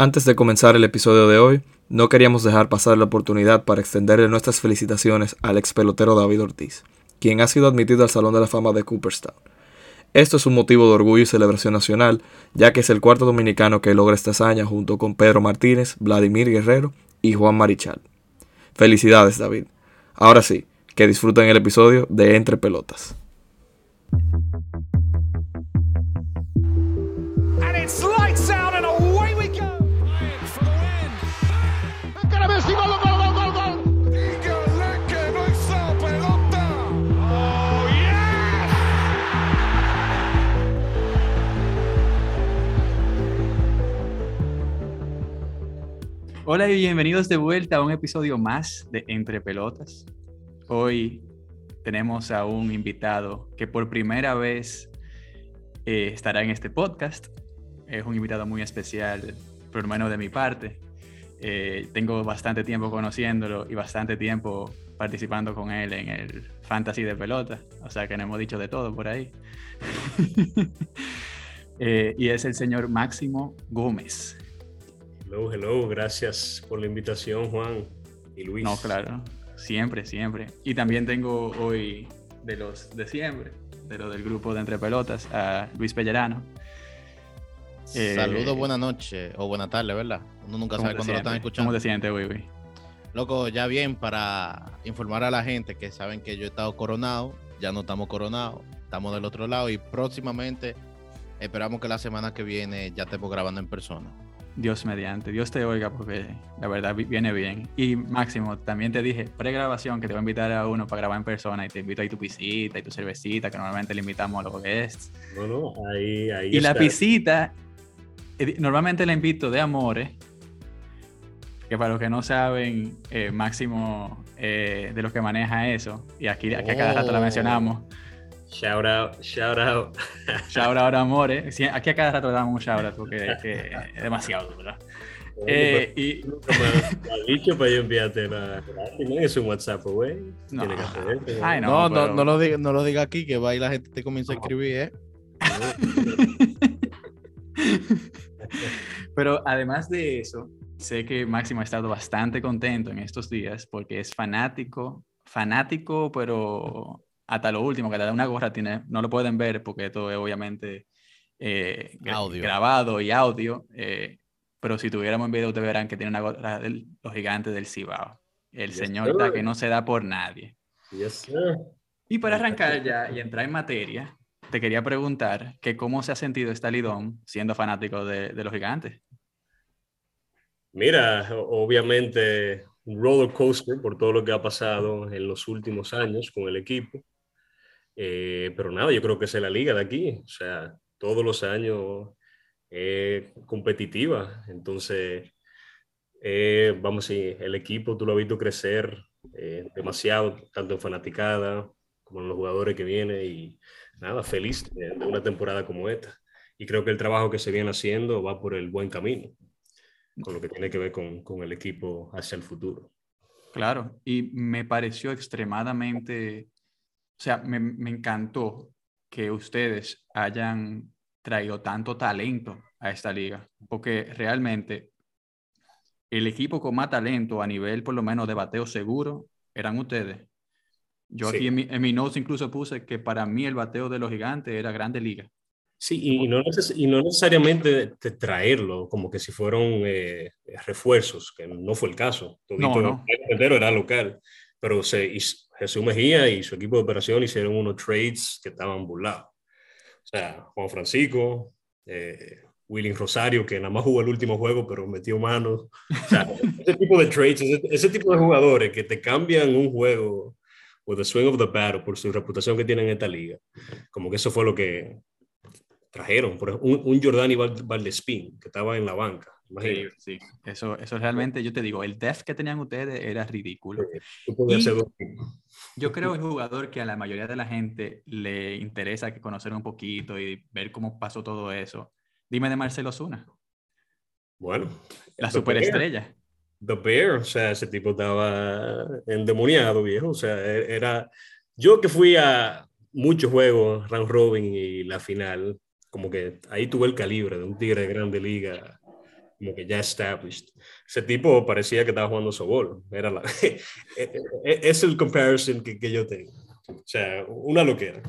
Antes de comenzar el episodio de hoy, no queríamos dejar pasar la oportunidad para extenderle nuestras felicitaciones al ex pelotero David Ortiz, quien ha sido admitido al Salón de la Fama de Cooperstown. Esto es un motivo de orgullo y celebración nacional, ya que es el cuarto dominicano que logra esta hazaña junto con Pedro Martínez, Vladimir Guerrero y Juan Marichal. Felicidades, David. Ahora sí, que disfruten el episodio de Entre Pelotas. Hola y bienvenidos de vuelta a un episodio más de Entre Pelotas. Hoy tenemos a un invitado que por primera vez eh, estará en este podcast. Es un invitado muy especial, por lo menos de mi parte. Eh, tengo bastante tiempo conociéndolo y bastante tiempo participando con él en el Fantasy de Pelota. O sea que no hemos dicho de todo por ahí. Eh, y es el señor Máximo Gómez. Hello, hello, gracias por la invitación, Juan y Luis. No, claro, siempre, siempre. Y también tengo hoy de los de siempre, de los del grupo de Entre Pelotas, a Luis Pellerano. Saludos, eh, buena noche o buena tarde, ¿verdad? Uno nunca sabe cuándo lo están escuchando. ¿Cómo te sientes, güey, Loco, ya bien para informar a la gente que saben que yo he estado coronado, ya no estamos coronados, estamos del otro lado y próximamente esperamos que la semana que viene ya estemos grabando en persona. Dios mediante, Dios te oiga porque la verdad viene bien. Y Máximo, también te dije, pre-grabación, que te voy a invitar a uno para grabar en persona y te invito ahí tu pisita y tu cervecita, que normalmente le invitamos a los guests. No, no, ahí, ahí Y la pisita, eh, normalmente la invito de amores, que para los que no saben, eh, Máximo eh, de los que maneja eso, y aquí, aquí a cada rato la mencionamos. Shout out, shout out. shout out, amores. Sí, aquí a cada rato le damos un shout out porque es, demasiado, ¿verdad? eh, y... Nunca me ha dicho para yo enviarte la, es un WhatsApp, güey. No. Ay, no, no, no, lo diga, no lo diga aquí, que va y la gente te comienza a escribir, ¿eh? pero además de eso, sé que Máximo ha estado bastante contento en estos días porque es fanático, fanático, pero hasta lo último, que da una gorra, tiene, no lo pueden ver porque esto es obviamente eh, grabado y audio, eh, pero si tuviéramos en video te verán que tiene una gorra de los gigantes del Cibao. El señor que no se da por nadie. Y para arrancar ya y entrar en materia, te quería preguntar que cómo se ha sentido esta Lidón siendo fanático de, de los gigantes. Mira, obviamente un roller coaster por todo lo que ha pasado en los últimos años con el equipo. Eh, pero nada, yo creo que es la liga de aquí, o sea, todos los años es competitiva, entonces, eh, vamos a el equipo tú lo has visto crecer eh, demasiado, tanto en fanaticada como en los jugadores que vienen y nada, feliz de, una temporada como esta. Y creo que el trabajo que se viene haciendo va por el buen camino, con lo que tiene que ver con, con el equipo hacia el futuro. Claro, y me pareció extremadamente o sea, me, me encantó que ustedes hayan traído tanto talento a esta liga, porque realmente el equipo con más talento a nivel por lo menos de bateo seguro eran ustedes. Yo aquí en mi, en mi, notes incluso puse que para mí el bateo de los gigantes era grande liga. Sí, y no, y no necesariamente de traerlo como que si fueron eh, refuerzos, que no fue el caso. Todo no, no. El era local, pero se, Jesús Mejía y su equipo de operación hicieron unos trades que estaban burlados. O sea, Juan Francisco, eh, William Rosario, que nada más jugó el último juego, pero metió manos. O sea, ese tipo de trades, ese, tipo de jugadores que te cambian un juego o the swing of the battle por su reputación que tienen en esta liga. Como que eso fue lo que trajeron. Por ejemplo, un, un Jordani Valdespín, que estaba en la banca. Sí, sí, Eso, eso realmente, yo te digo, el def que tenían ustedes era ridículo. yo creo el jugador que a la mayoría de la gente le interesa que conocer un poquito y ver cómo pasó todo eso. Dime de Marcelo Zuna. Bueno. La superestrella. The Bear, o sea, ese tipo estaba endemoniado, viejo. O sea, e, era. Yo que fui a muchos juegos, round robin y la final, como que ahí tuve el calibre de un tigre de grande liga como que ya established. Ese tipo parecía que estaba jugando sobol. Era la, e, e, e, es el comparison que, que, yo tengo. O sea, una loquera.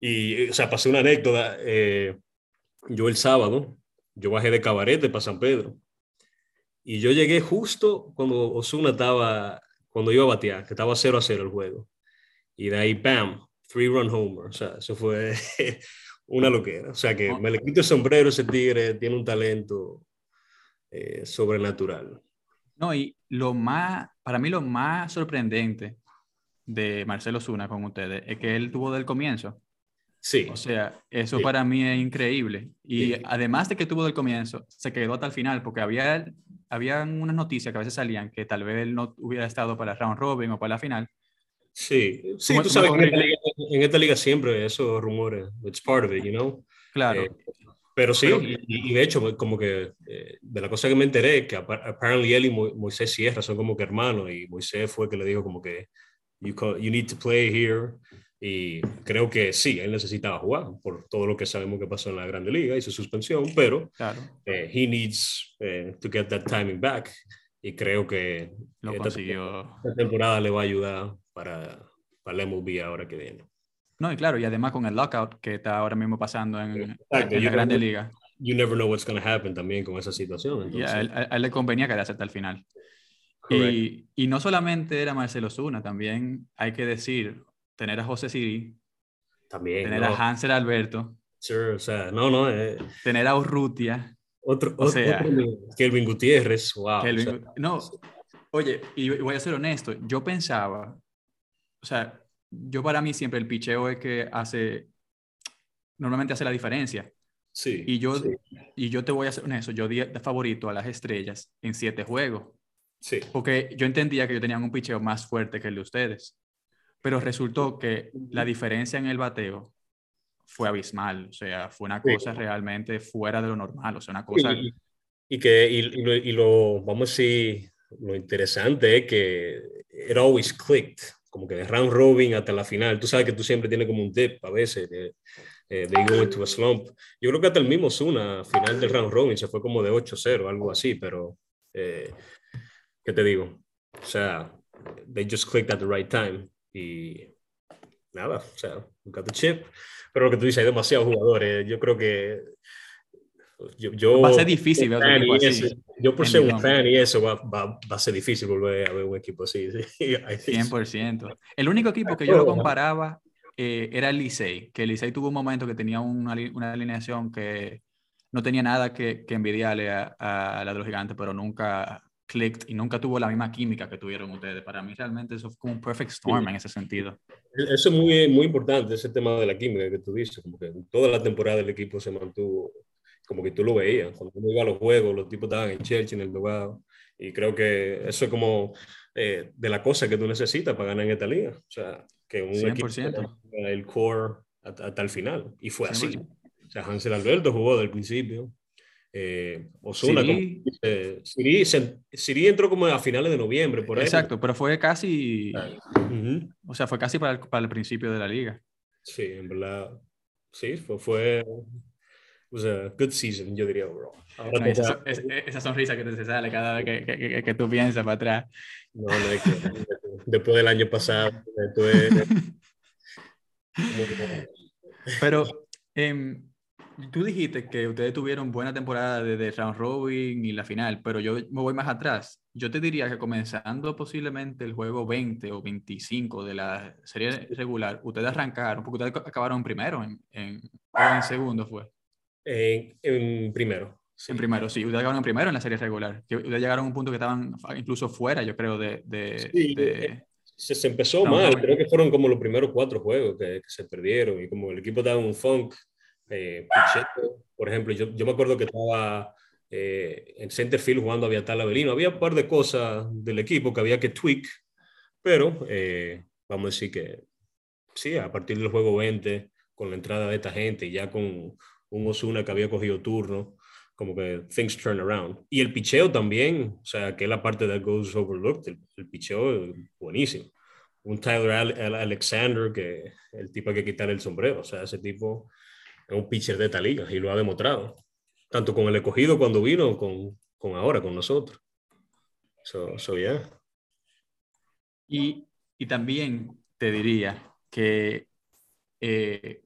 Y, o sea, pasé una anécdota. Eh, yo el sábado, yo bajé de Cabarete para San Pedro. Y yo llegué justo cuando Osuna estaba, cuando iba a batear, que estaba 0 a 0 el juego. Y de ahí, bam, three run homer. O sea, eso fue una loquera. O sea que me le quito el sombrero ese tigre, tiene un talento eh, sobrenatural. No, y lo más, para mí lo más sorprendente de Marcelo Zuna con ustedes es que él tuvo del comienzo. Sí. O sea, eso para mí es increíble. Y además de que tuvo del comienzo, se quedó hasta el final, porque había, había unas noticias que a veces salían que tal vez él no hubiera estado para round robin o para la final, Sí, sí, tú sabes que en esta, liga, siempre esos rumores, it's part of it, you know. Claro. Eh, pero sí, y, de hecho, como que eh, de la cosa que me enteré, que apparently él y Moisés Sierra son como que hermanos, y Moisés fue que le dijo como que, you, you need to play here, y creo que sí, él necesitaba jugar por todo lo que sabemos que pasó en la Grande Liga y su suspensión, pero claro. Eh, he needs to get that timing back y creo que Lo esta, consiguió. esta temporada le va a ayudar para, para el MLB ahora que viene. No, y claro, y además con el lockout que está ahora mismo pasando en, en la Grande Liga. You never know what's going to happen también con esa situación. Y a, él, a, él, le convenía quedarse hasta el final. Y, y, no solamente era Marcelo Zuna, también hay que decir, tener a José Siri, también, tener no. a Hansel Alberto, sure, o sea, no, no, eh. tener a Urrutia, otro, o sea, otro, Kelvin Gutiérrez, wow. Kelvin, o sea, no, oye, y voy a ser honesto, yo pensaba, o sea, yo para mí siempre el picheo es que hace, normalmente hace la diferencia. Sí. Y yo, sí. y yo te voy a ser honesto, yo di de favorito a las estrellas en siete juegos. Sí. Porque yo entendía que yo tenía un picheo más fuerte que el de ustedes. Pero resultó que la diferencia en el bateo fue abismal, o sea, fue una cosa sí. realmente fuera de lo normal, o sea, una cosa... Y, y que, y, y, lo, y, lo, vamos a decir, lo interesante es que it always clicked, como que de round robin hasta la final, tú sabes que tú siempre tienes como un dip a veces, de, de, de go into a slump. Yo creo que hasta el mismo Zuna, final del round robin, se fue como de 8-0, algo así, pero, eh, ¿qué te digo? O sea, they just clicked at the right time y nada, o sea, got the chip pero lo que tú dices, hay demasiados jugadores. Yo creo que. Yo, yo va a ser difícil ver un equipo así. Yo, por ser un fan y eso, va, va, va, a ser difícil volver a ver un equipo así. Sí, 100%. El único equipo que yo lo comparaba eh, era el Licey, que el Licey tuvo un momento que tenía una, una alineación que no tenía nada que, que envidiarle a, a, la de los gigantes, pero nunca clicked y nunca tuvo la misma química que tuvieron ustedes. Para mí realmente eso fue como un perfect storm sí. en ese sentido. Eso es muy, muy importante, ese tema de la química que tú dices, como que toda la temporada el equipo se mantuvo, como que tú lo veías, cuando uno iba a los juegos, los tipos estaban en Chelsea, en el dogado, y creo que eso es como eh, de la cosa que tú necesitas para ganar en esta liga, o sea, que un 100%. equipo el core hasta, hasta, el final, y fue 100%. así. O sea, Hansel Alberto jugó del principio, eh, Osuna, Siri. Como, eh, Siri, Siri, entró como a finales de noviembre, por ahí. Exacto, pero fue casi, uh -huh. o sea, fue casi para el, para el, principio de la liga. Sí, en verdad, sí, fue, fue o sea, good season, yo diría, bro. Ahora esa, esa, esa, sonrisa que te sale cada vez que, que, que, que tú piensas para atrás. No, no es que después del año pasado, pero... Eh, Tú dijiste que ustedes tuvieron buena temporada desde round robin y la final, pero yo me voy más atrás. Yo te diría que comenzando posiblemente el juego 20 o 25 de la serie regular, ustedes arrancaron, porque ustedes acabaron primero, en, en, en segundo fue. En, en primero. Sí. En primero, sí. Ustedes llegaron primero en la serie regular. Ustedes llegaron a un punto que estaban incluso fuera, yo creo, de... de, sí, de... Se, se, empezó no, mal, no, creo que fueron como los primeros cuatro juegos que, que se perdieron y como el equipo estaba en un funk, eh, por ejemplo, yo, yo, me acuerdo que estaba eh, en Centerfield jugando a Viatal Avelino. Había un par de cosas del equipo que había que tweak, pero eh, vamos a decir que sí, a partir del juego 20, con la entrada de esta gente y ya con un Osuna que había cogido turno, como que things turn around. Y el picheo también, o sea, que es la parte de goes overlooked, el, el picheo buenísimo. Un Tyler Alexander que el tipo hay que quitar el sombrero, o sea, ese tipo es un pitcher de esta liga y lo ha demostrado. tanto con el escogido cuando vino, con, con ahora, con nosotros. So, so yeah. Y, y también te diría que eh,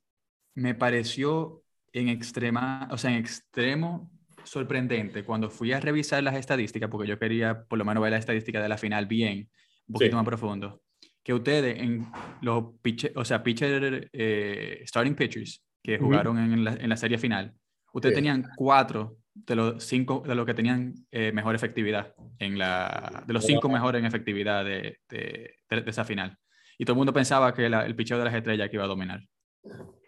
me pareció en extrema, o sea, en extremo sorprendente cuando fui a revisar las estadísticas, porque yo quería por lo menos ver la estadística de la final bien, un poquito más profundo, que ustedes en los pitcher, o sea, pitcher, eh, starting pitchers que jugaron en, la, en, la, serie final, ustedes tenían cuatro de los cinco de los que tenían eh, mejor efectividad en la de los cinco mejores en efectividad de, de, de, esa final. Y todo el mundo pensaba que el picheo de las estrellas que iba a dominar.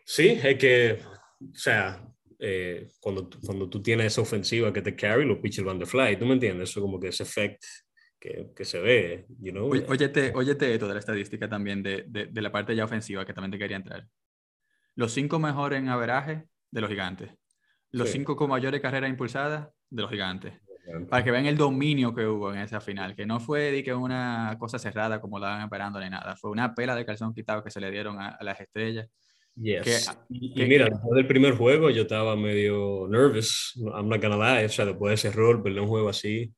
Sí es que o sea eh, cuando, cuando tú tienes esa ofensiva que te carry, los pitchers van de fly. ¿Tú me entiendes? Eso como que ese efecto que, que, se ve, you know? Óyete, óyete esto de la estadística también de, de, de, la parte ya ofensiva que también te quería entrar. Los cinco mejores en averaje de los gigantes. Los sí. cinco con mayores carreras impulsadas de los gigantes. Para que vean el dominio que hubo en esa final, que no fue de que una cosa cerrada como la estaban esperando ni nada, fue una pela de calzón quitado que se le dieron a, a las estrellas Yes. Que, y, que, mira, después del primer juego yo estaba medio nervous, I'm not gonna lie, o sea, después de ese error, perder un juego así,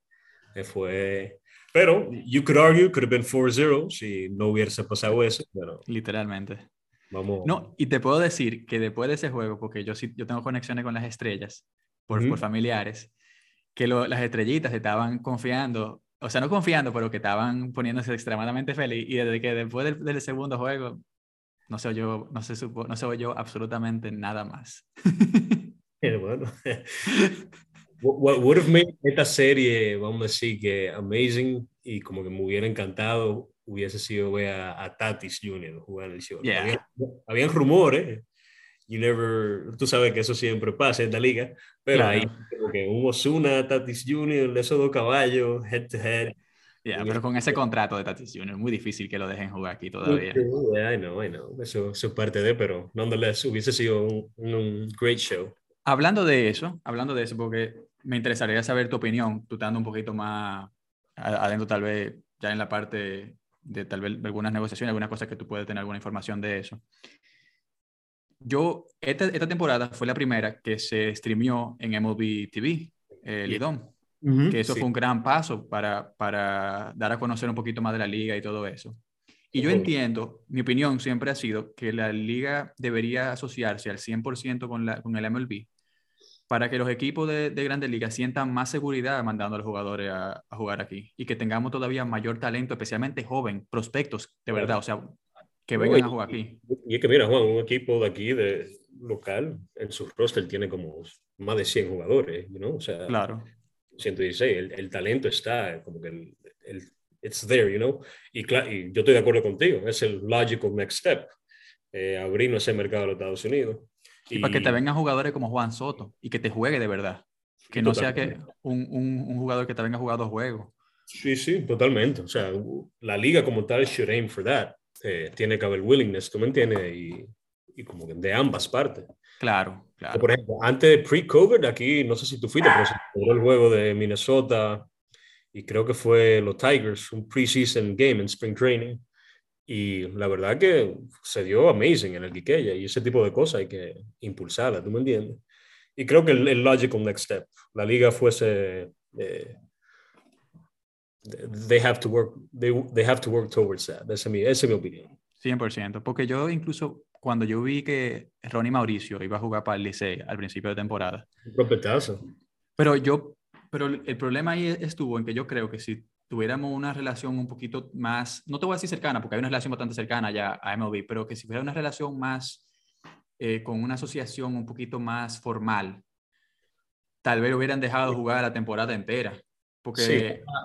eh, fue... Pero, you could argue, could have been 4-0 si no hubiese pasado eso, pero... Literalmente. Vamos. No, y te puedo decir que después de ese juego, porque yo sí, yo tengo conexiones con las estrellas, por, mm -hmm. por familiares, que lo, las estrellitas estaban confiando, o sea, no confiando, pero que estaban poniéndose extremadamente feliz, y desde que después del, del segundo juego, no se oyó, no se supo, no se oyó absolutamente nada más. bueno. what would have made esta serie, vamos a decir que amazing y como que me hubiera encantado hubiese sido ver a, a Tatis Jr. jugar el show. Yeah. Había, habían rumores, you never, tú sabes que eso siempre pasa en la liga, pero Claro. ahí como que un Osuna, Tatis Jr., esos dos caballos, head to head. Yeah, pero con ese contrato de Tatis Jr. es muy difícil que lo dejen jugar aquí todavía. Yeah, I know, I know. Eso, eso es parte de, pero nonetheless hubiese sido un, un great show. Hablando de eso, hablando de eso, porque me interesaría saber tu opinión, tú estando un poquito más adentro tal vez ya en la parte de tal vez algunas negociaciones, algunas cosas que tú puedes tener alguna información de eso. Yo, esta, esta temporada fue la primera que se streamió en MLB TV, eh, Lidón, uh -huh, que eso sí. fue un gran paso para, para dar a conocer un poquito más de la liga y todo eso. Y yo entiendo, mi opinión siempre ha sido que la liga debería asociarse al 100% con, la, con el MLB para que los equipos de, de, grandes ligas sientan más seguridad mandando a los jugadores a, a, jugar aquí y que tengamos todavía mayor talento, especialmente joven, prospectos, de verdad, o sea, que vengan y, a jugar aquí. Y es que mira, Juan, un equipo de aquí, de local, en su roster tiene como más de 100 jugadores, ¿no? O sea, claro. 116, el, el talento está, como que el, el, it's there, you know? Y, y yo estoy de acuerdo contigo, es el logical next step, eh, abrir ese mercado de los Estados Unidos. Y, y, para que te vengan jugadores como Juan Soto y que te juegue de verdad. Que no sea que un, un, un, jugador que te venga a jugar dos juegos. Sí, sí, totalmente. O sea, la liga como tal should aim for that. Eh, tiene que haber willingness, ¿tú me entiendes? Y, y como que de ambas partes. Claro, claro. Por ejemplo, antes de pre-COVID, aquí, no sé si tú fuiste, pero se jugó el juego de Minnesota y creo que fue los Tigers, un preseason game en spring training. Y la verdad que se dio amazing en el Quiqueya y ese tipo de cosas hay que impulsarla, ¿tú me entiendes? Y creo que el, el logical next step, la liga fuese... Eh, they have to work, they, they have to work towards that. Esa es mi, esa es mi opinión. 100%, porque yo incluso cuando yo vi que Ronnie Mauricio iba a jugar para el Licey al principio de temporada. Un trompetazo. Pero yo, pero el problema ahí estuvo en que yo creo que si tuviéramos una relación un poquito más, no te voy a decir cercana, porque hay una relación bastante cercana ya a MLB, pero que si fuera una relación más eh, con una asociación un poquito más formal, tal vez hubieran dejado jugar la temporada entera. Porque sí.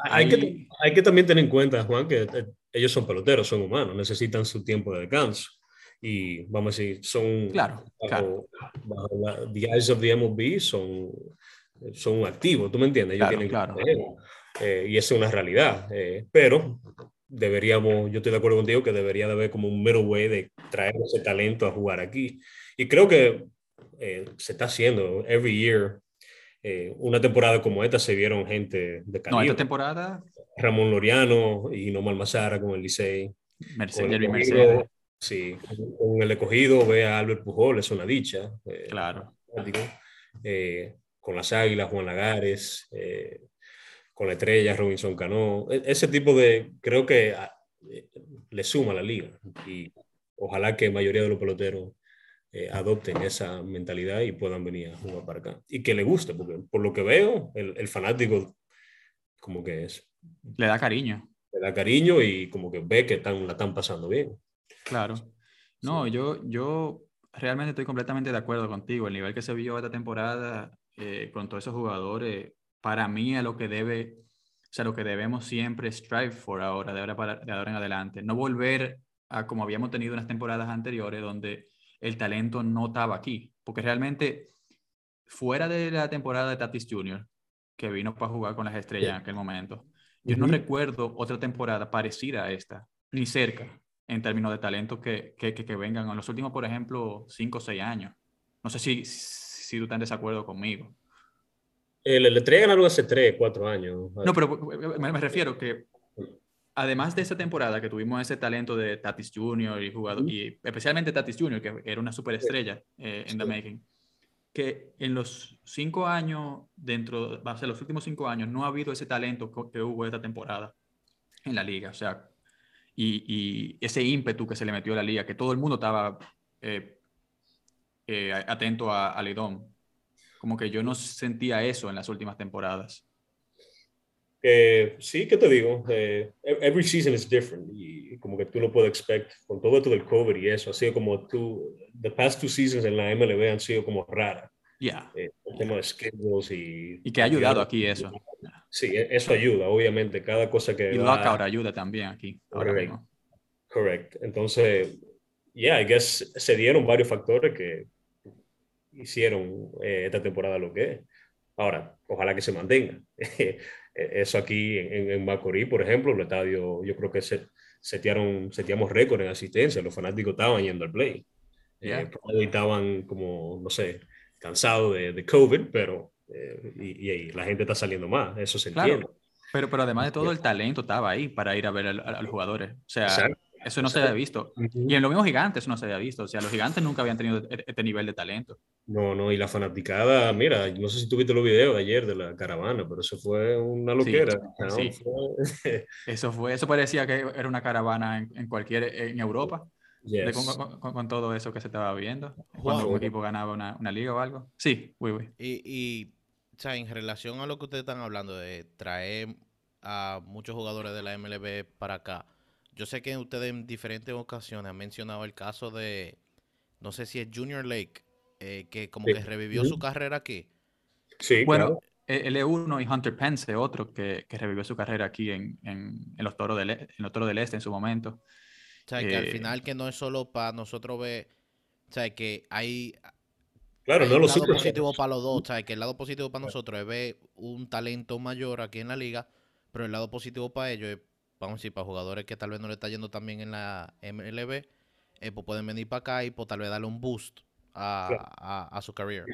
hay, ahí... que, hay que también tener en cuenta, Juan, que eh, ellos son peloteros, son humanos, necesitan su tiempo de descanso. Y vamos a decir, son. Claro, bajo, claro. Bajo la, the eyes of the MLB son, son activos, ¿tú me entiendes? Ellos claro, tienen claro. Eh, y eso es una realidad. Eh, pero deberíamos, yo estoy de acuerdo contigo que debería de haber como un middle way de traer ese talento a jugar aquí. Y creo que eh, se está haciendo. Every year, eh, una temporada como esta se vieron gente de calibre. No, esta temporada. Ramón Loriano y Nomar Mazara con el Licey. Mercedes Mercedes. Sí, con el escogido ve a Albert Pujol, es una dicha. claro. Eh, con las Águilas, Juan Lagares, eh, con la estrella Robinson Cano. E, ese tipo de, creo que ah, eh, le suma a la liga y ojalá que la mayoría de los peloteros eh, adopten esa mentalidad y puedan venir a jugar para acá. Y que le guste, porque por lo que veo, el, fanático como que es... Le da cariño. Le da cariño y como que ve que están, la están pasando bien. Claro. No, yo, yo realmente estoy completamente de acuerdo contigo. El nivel que se vio esta temporada eh, con todos esos jugadores, para mí es lo que debe, o sea, lo que debemos siempre strive for ahora, de ahora, para, de ahora en adelante. No volver a como habíamos tenido en las temporadas anteriores, donde el talento no estaba aquí. Porque realmente, fuera de la temporada de Tatis Jr., que vino para jugar con las estrellas en aquel momento, yo no recuerdo otra temporada parecida a esta, ni cerca, en términos de talento que, que, que, vengan en los últimos, por ejemplo, cinco o seis años. No sé si, si tú estás en desacuerdo conmigo. El, el estrella ganaron hace tres, cuatro años. No, pero me, me refiero que además de esa temporada que tuvimos ese talento de Tatis Jr. y jugador, y especialmente Tatis Jr., que era una superestrella eh, en The Making, que en los cinco años, dentro, va a ser los últimos cinco años, no ha habido ese talento que hubo esta temporada en la liga. O sea, y, y ese ímpetu que se le metió a la liga, que todo el mundo estaba eh, eh, atento a, a Lidón. Como que yo no sentía eso en las últimas temporadas sí, ¿qué te digo? Eh, every season is different y como que tú no puedes expect con todo esto del COVID y eso, ha sido como tú, the past two seasons en la MLB han sido como raras. Ya. Eh, el tema de schedules y... Y que ha ayudado aquí eso. Sí, e, eso ayuda, obviamente, cada cosa que... Y va, ahora ayuda también aquí, ahora correct, Correct. Entonces, yeah, I guess se dieron varios factores que hicieron eh, esta temporada lo que es. Ahora, ojalá que se mantenga. E, eso aquí en, en Macorís, por ejemplo, el estadio, yo creo que se, setearon, seteamos récord en asistencia, los fanáticos estaban yendo al play. Eh, estaban como, no sé, cansados de, de COVID, pero eh, y, la gente está saliendo más, eso se entiende. Pero, pero además de todo, el talento estaba ahí para ir a ver a, los jugadores. O sea, eso no se había visto. Y en los mismos gigantes no se había visto. O sea, los gigantes nunca habían tenido e-, este nivel de talento. No, no, y la fanaticada, mira, no sé si tuviste los videos de ayer de la caravana, pero eso fue una loquera. Sí, Eso fue, eso parecía que era una caravana en, cualquier, en Europa. con, todo eso que se estaba viendo, cuando un equipo ganaba una, una, liga o algo. Sí, muy muy Y, y o sea, en relación a lo que ustedes están hablando de traer a muchos jugadores de la MLB para acá, yo sé que ustedes en diferentes ocasiones han mencionado el caso de, no sé si es Junior Lake, eh, que como que revivió su carrera aquí. Sí, bueno, el E1 y Hunter Pence, otro que, que revivió su carrera aquí en, en, en los Toros del, e, en los Toros del Este en su momento. O sea, que al eh, final que no es solo para nosotros ver, o sea, que hay, claro, no lo lado positivo para los dos, o sea, que el lado positivo para nosotros es ver un talento mayor aquí en la liga, pero el lado positivo para ellos es, vamos a decir, para jugadores que tal vez no le está yendo también en la MLB, eh, pues pueden venir para acá y pues tal vez darle un boost a, su carrera.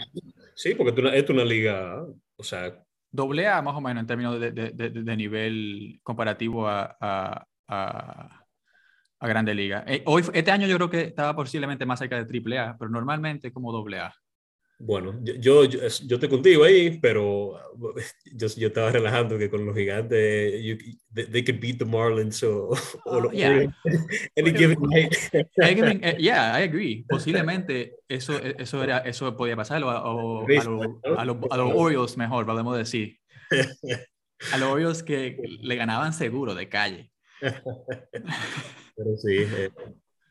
Sí, porque es una liga, o sea... Doble A más o menos en términos de, de, de, nivel comparativo a, a, a, Grande Liga. Eh, hoy, este año yo creo que estaba posiblemente más cerca de Triple A, pero normalmente como doble A. Bueno, yo, yo, yo, estoy contigo ahí, pero yo, yo estaba relajando que con los gigantes, you, they, could beat the Marlins o, oh, yeah. any given night. Eh, yeah, I agree. Posiblemente eso, eso, era, eso podía pasar, o, o a, los a los Orioles mejor, podemos decir. A los Orioles que le ganaban seguro de calle. Pero sí, eh,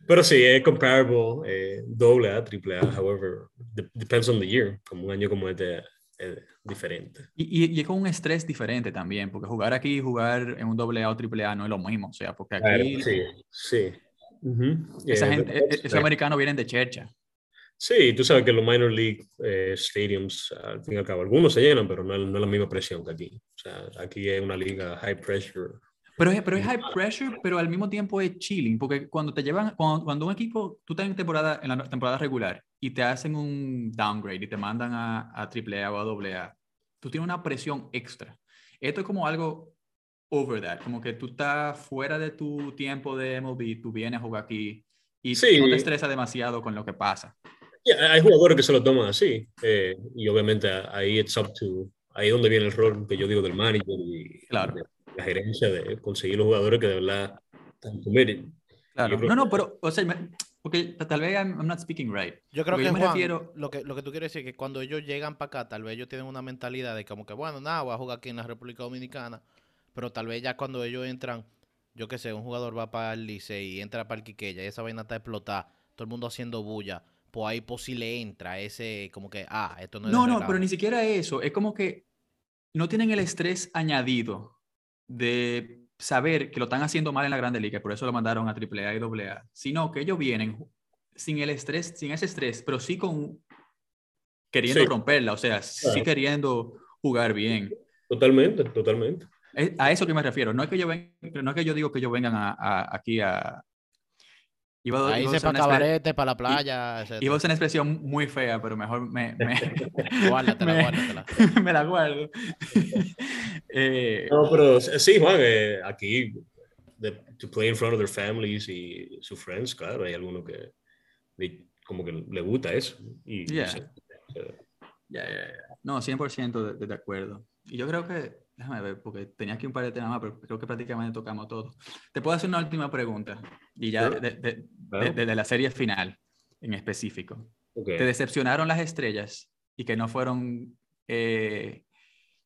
pero sí, es comparable, eh, doble A, triple A, however, depends on the year, como un año como este es diferente. Y, y, con un estrés diferente también, porque jugar aquí y jugar en un doble A o triple A no es lo mismo, o sea, porque aquí... sí, sí. Esa gente, e, esos americanos vienen de chercha. Sí, tú sabes que los minor league eh, stadiums, al fin y al cabo, algunos se llenan, pero no, no es la misma presión que aquí. O sea, aquí es una liga high pressure, pero es, pero es high pressure, pero al mismo tiempo es chilling, porque cuando te llevan, cuando, cuando, un equipo, tú estás en, temporada, en la temporada regular y te hacen un downgrade y te mandan a, a AAA o a AA, tú tienes una presión extra. Esto es como algo over that, como que tú estás fuera de tu tiempo de MLB, tú vienes a jugar aquí y no te estresa demasiado con lo que pasa. hay jugadores que se lo toman así. Eh, y obviamente ahí it's up to. Ahí es donde viene el rol que yo digo del manager y claro. La gerencia de conseguir los jugadores que de verdad están committed. Claro. No, no, pero, o sea, porque tal vez I'm, not speaking right. Yo creo que, yo me refiero... lo que lo que tú quieres decir es que cuando ellos llegan para acá, tal vez ellos tienen una mentalidad de como que, bueno, nada, voy a jugar aquí en la República Dominicana, pero tal vez ya cuando ellos entran, yo qué sé, un jugador va para el Licey y entra para el Quiqueya y esa vaina está explotada, todo el mundo haciendo bulla, pues ahí posible entra ese, como que, ah, esto no es No, no, pero ni siquiera eso, es como que no tienen el estrés añadido de saber que lo están haciendo mal en la Grande Liga, por eso lo mandaron a AAA y AA, sino que ellos vienen sin el estrés, sin ese estrés, pero sí con queriendo romperla, o sea, sí queriendo jugar bien. Totalmente, totalmente. a eso que me refiero, no es que yo, ven, no es que yo digo que ellos vengan a, aquí a, Iba, Ahí se para cabarete, para la playa. Iba a ser una expresión muy fea, pero mejor me. me guárdatela, me, guárdatela. me la guardo. eh, no, pero sí, Juan, eh, aquí, de, to play in front of their families y sus friends, claro, hay algunos que como que le gusta eso. Y, yeah. yeah, yeah, No, 100% de, de acuerdo. Y yo creo que Déjame ver, porque tenía aquí un par de temas, pero creo que prácticamente tocamos todo. Te puedo hacer una última pregunta, y ya de, de, la serie final en específico. ¿Te decepcionaron las estrellas y que no fueron, eh,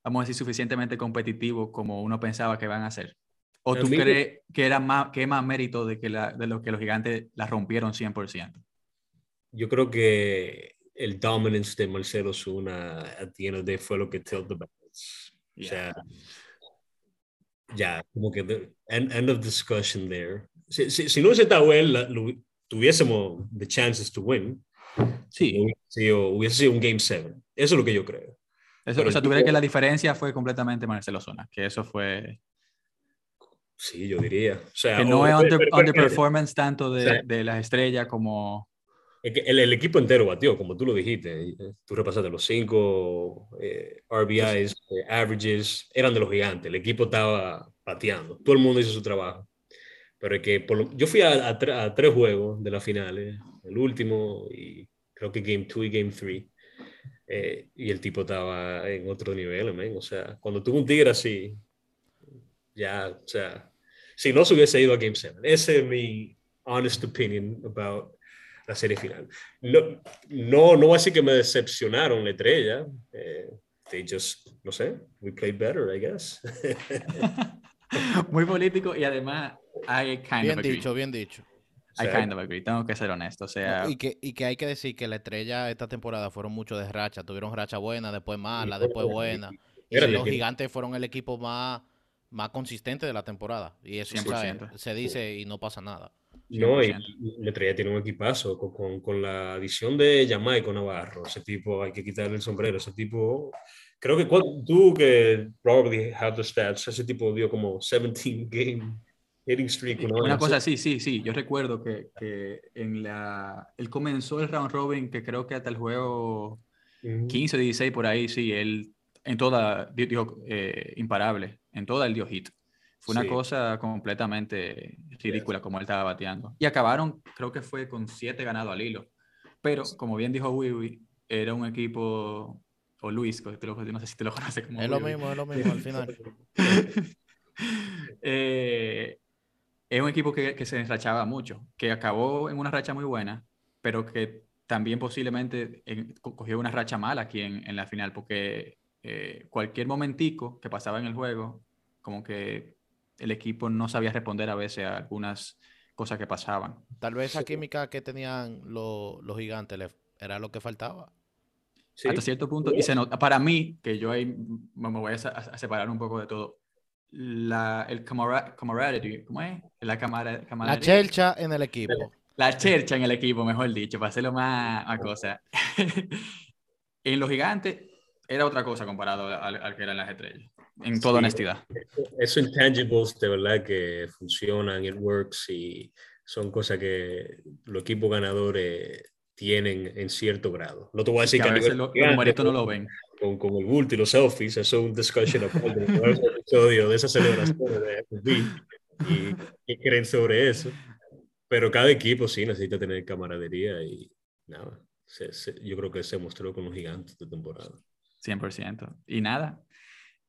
vamos a decir, suficientemente competitivos como uno pensaba que van a ser? ¿O tú crees que era más, que más mérito de que, la, de lo que los gigantes la rompieron 100%? Yo creo que el dominance de Marcelo Zuna at the end of the day fue lo que tilt the balance. O sea, ya, como que the end, end, of discussion there. Si, si, si no hubiese estado él, tuviésemos the chances to win. Sí. Sido, hubiese sido un Game 7. Eso es lo que yo creo. Eso, o sea, ¿tú crees que la diferencia fue completamente Marcelo Zona? Que eso fue... Sí, yo diría. O sea, que no es under, underperformance tanto de, de las estrellas como el, el, equipo entero batió, como tú lo dijiste. Eh, tú repasaste los cinco eh, RBIs, eh, averages, eran de los gigantes. El equipo estaba bateando. Todo el mundo hizo su trabajo. Pero es que por yo fui a, a, tres juegos de las finales, el último y creo que Game 2 y Game 3. y el tipo estaba en otro nivel, O sea, cuando tuvo un tigre así, ya, o sea, si no se hubiese ido a Game 7. Ese es mi honest opinion about la serie final. No, no, no así que me decepcionaron la estrella. Eh, they just, no sé, we played better, I guess. Muy político y además, I kind bien of dicho, bien dicho. I kind of agree, tengo que ser honesto. O sea... y, que, y que hay que decir que la estrella esta temporada fueron mucho de racha. Tuvieron racha buena, después mala, después buena. Y los gigantes fueron el equipo más, más consistente de la temporada. Y eso se dice y no pasa nada. No, y, Letrella tiene un equipazo con, con, la adición de Jamaica Navarro. Ese tipo, hay que quitarle el sombrero. Ese tipo, creo que tú que probably have the stats, ese tipo dio como 17 game hitting streak. Una, cosa, sí, sí, sí. Yo recuerdo que, que, en la, él comenzó el round robin, que creo que hasta el juego 15 o 16 por ahí, sí, él en toda, dio, eh, imparable, en toda el dio hit. Fue una cosa completamente ridícula como él estaba bateando. Y acabaron, creo que fue con siete ganados al hilo. Pero, como bien dijo Wiwi, era un equipo, o Luis, que no sé si te lo conoces como Es lo mismo, es lo mismo al final. eh, es un equipo que, que se enrachaba mucho, que acabó en una racha muy buena, pero que también posiblemente cogió una racha mala aquí en, en la final, porque eh, cualquier momentico que pasaba en el juego, como que el equipo no sabía responder a veces a algunas cosas que pasaban. Tal vez esa química que tenían los, gigantes era lo que faltaba. Hasta cierto punto, y se para mí, que yo ahí me voy a, separar un poco de todo, la, el camaraderie, ¿cómo es? La, camaradería. la chelcha en el equipo. La, chelcha en el equipo, mejor dicho, para hacerlo más, más cosa. en los gigantes era otra cosa comparado al, al que eran las estrellas en toda honestidad. Esos intangibles de verdad que funcionan, it works y son cosas que los equipos ganadores tienen en cierto grado. No te voy a decir que, a veces los numeritos no lo ven. Con, con, el bulto y los selfies, eso es un discussion episodio de esa celebración de FB y qué creen sobre eso. Pero cada equipo sí necesita tener camaradería y nada. yo creo que se mostró con los gigantes de temporada. 100%. Y nada,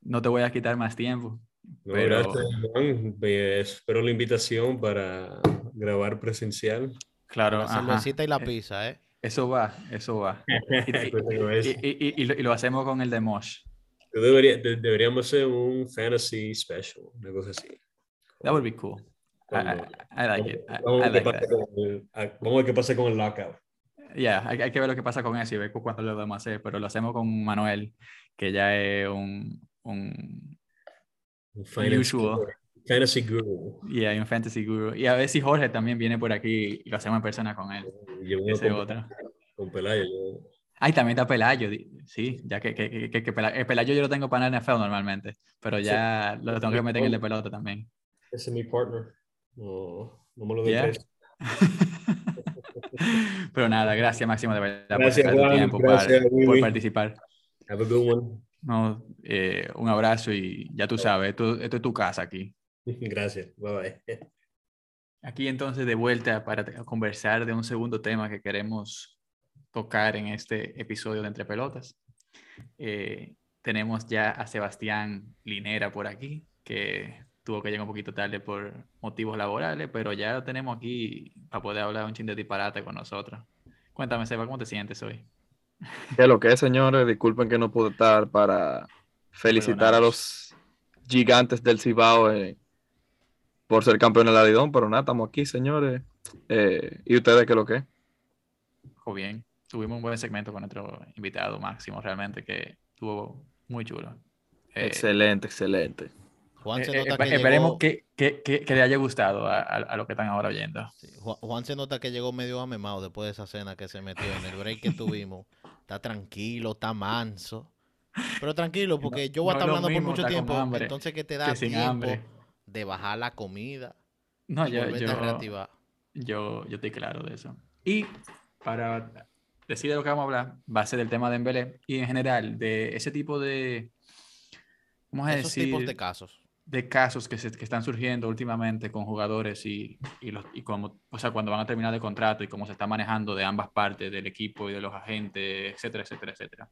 no te voy a quitar más tiempo. pero... Gracias, Juan. Espero la invitación para grabar presencial. Claro. La cervecita y la pizza, ¿eh? Eso va, eso va. y, lo, hacemos con el de Mosh. deberíamos hacer un fantasy special, una cosa así. That would be cool. I, like it. Vamos, a ver qué pasa con el lockout. Ya, hay, que ver lo que pasa con eso y ver cuándo lo podemos hacer, pero lo hacemos con Manuel, que ya es un, un, un fantasy guru. Y hay un fantasy guru. Y a ver si Jorge también viene por aquí y lo hacemos en persona con él. Ese con, otro. Con Pelayo. Yo... Ay, también está Pelayo, sí, ya que, que, que, que Pelayo, yo lo tengo para el NFL normalmente, pero ya lo tengo que meter en el de pelota también. Ese es mi partner. No, no me lo yeah. Pero nada, gracias Máximo de verdad gracias, por tiempo, por participar. Have a good one. No, eh, un abrazo y ya tú sabes, esto, esto, es tu casa aquí. Gracias, bye bye. Aquí entonces de vuelta para conversar de un segundo tema que queremos tocar en este episodio de Entre Pelotas. Eh, tenemos ya a Sebastián Linera por aquí, que tuvo que llegar un poquito tarde por motivos laborales, pero ya lo tenemos aquí para poder hablar un chin de disparate con nosotros. Cuéntame, Seba, ¿cómo te sientes hoy? ¿Qué lo que es, señores? Disculpen que no pude estar para felicitar a los gigantes del Cibao eh, por ser campeones de la Lidón, pero nada, estamos aquí, señores. Eh, ¿Y ustedes qué lo que? Muy bien. Tuvimos un buen segmento con nuestro invitado Máximo, realmente, que estuvo muy chulo. Eh, excelente, excelente. Juan se eh, nota que esperemos que, que, que, le haya gustado a, a, lo que están ahora oyendo. Juan, se nota que llegó medio amemado después de esa cena que se metió en el break que tuvimos. Está tranquilo, está manso. Pero tranquilo, porque yo voy a estar hablando por mucho tiempo. Entonces, que te da tiempo de bajar la comida? No, yo, yo, yo, yo estoy claro de eso. Y para decir de lo que vamos a hablar, va a ser del tema de Embelé y en general de ese tipo de. ¿Cómo es Esos tipos de casos de casos que, se, que están surgiendo últimamente con jugadores y, y, los, y como, o sea, cuando van a terminar el contrato y cómo se está manejando de ambas partes, del equipo y de los agentes, etcétera, etcétera, etcétera.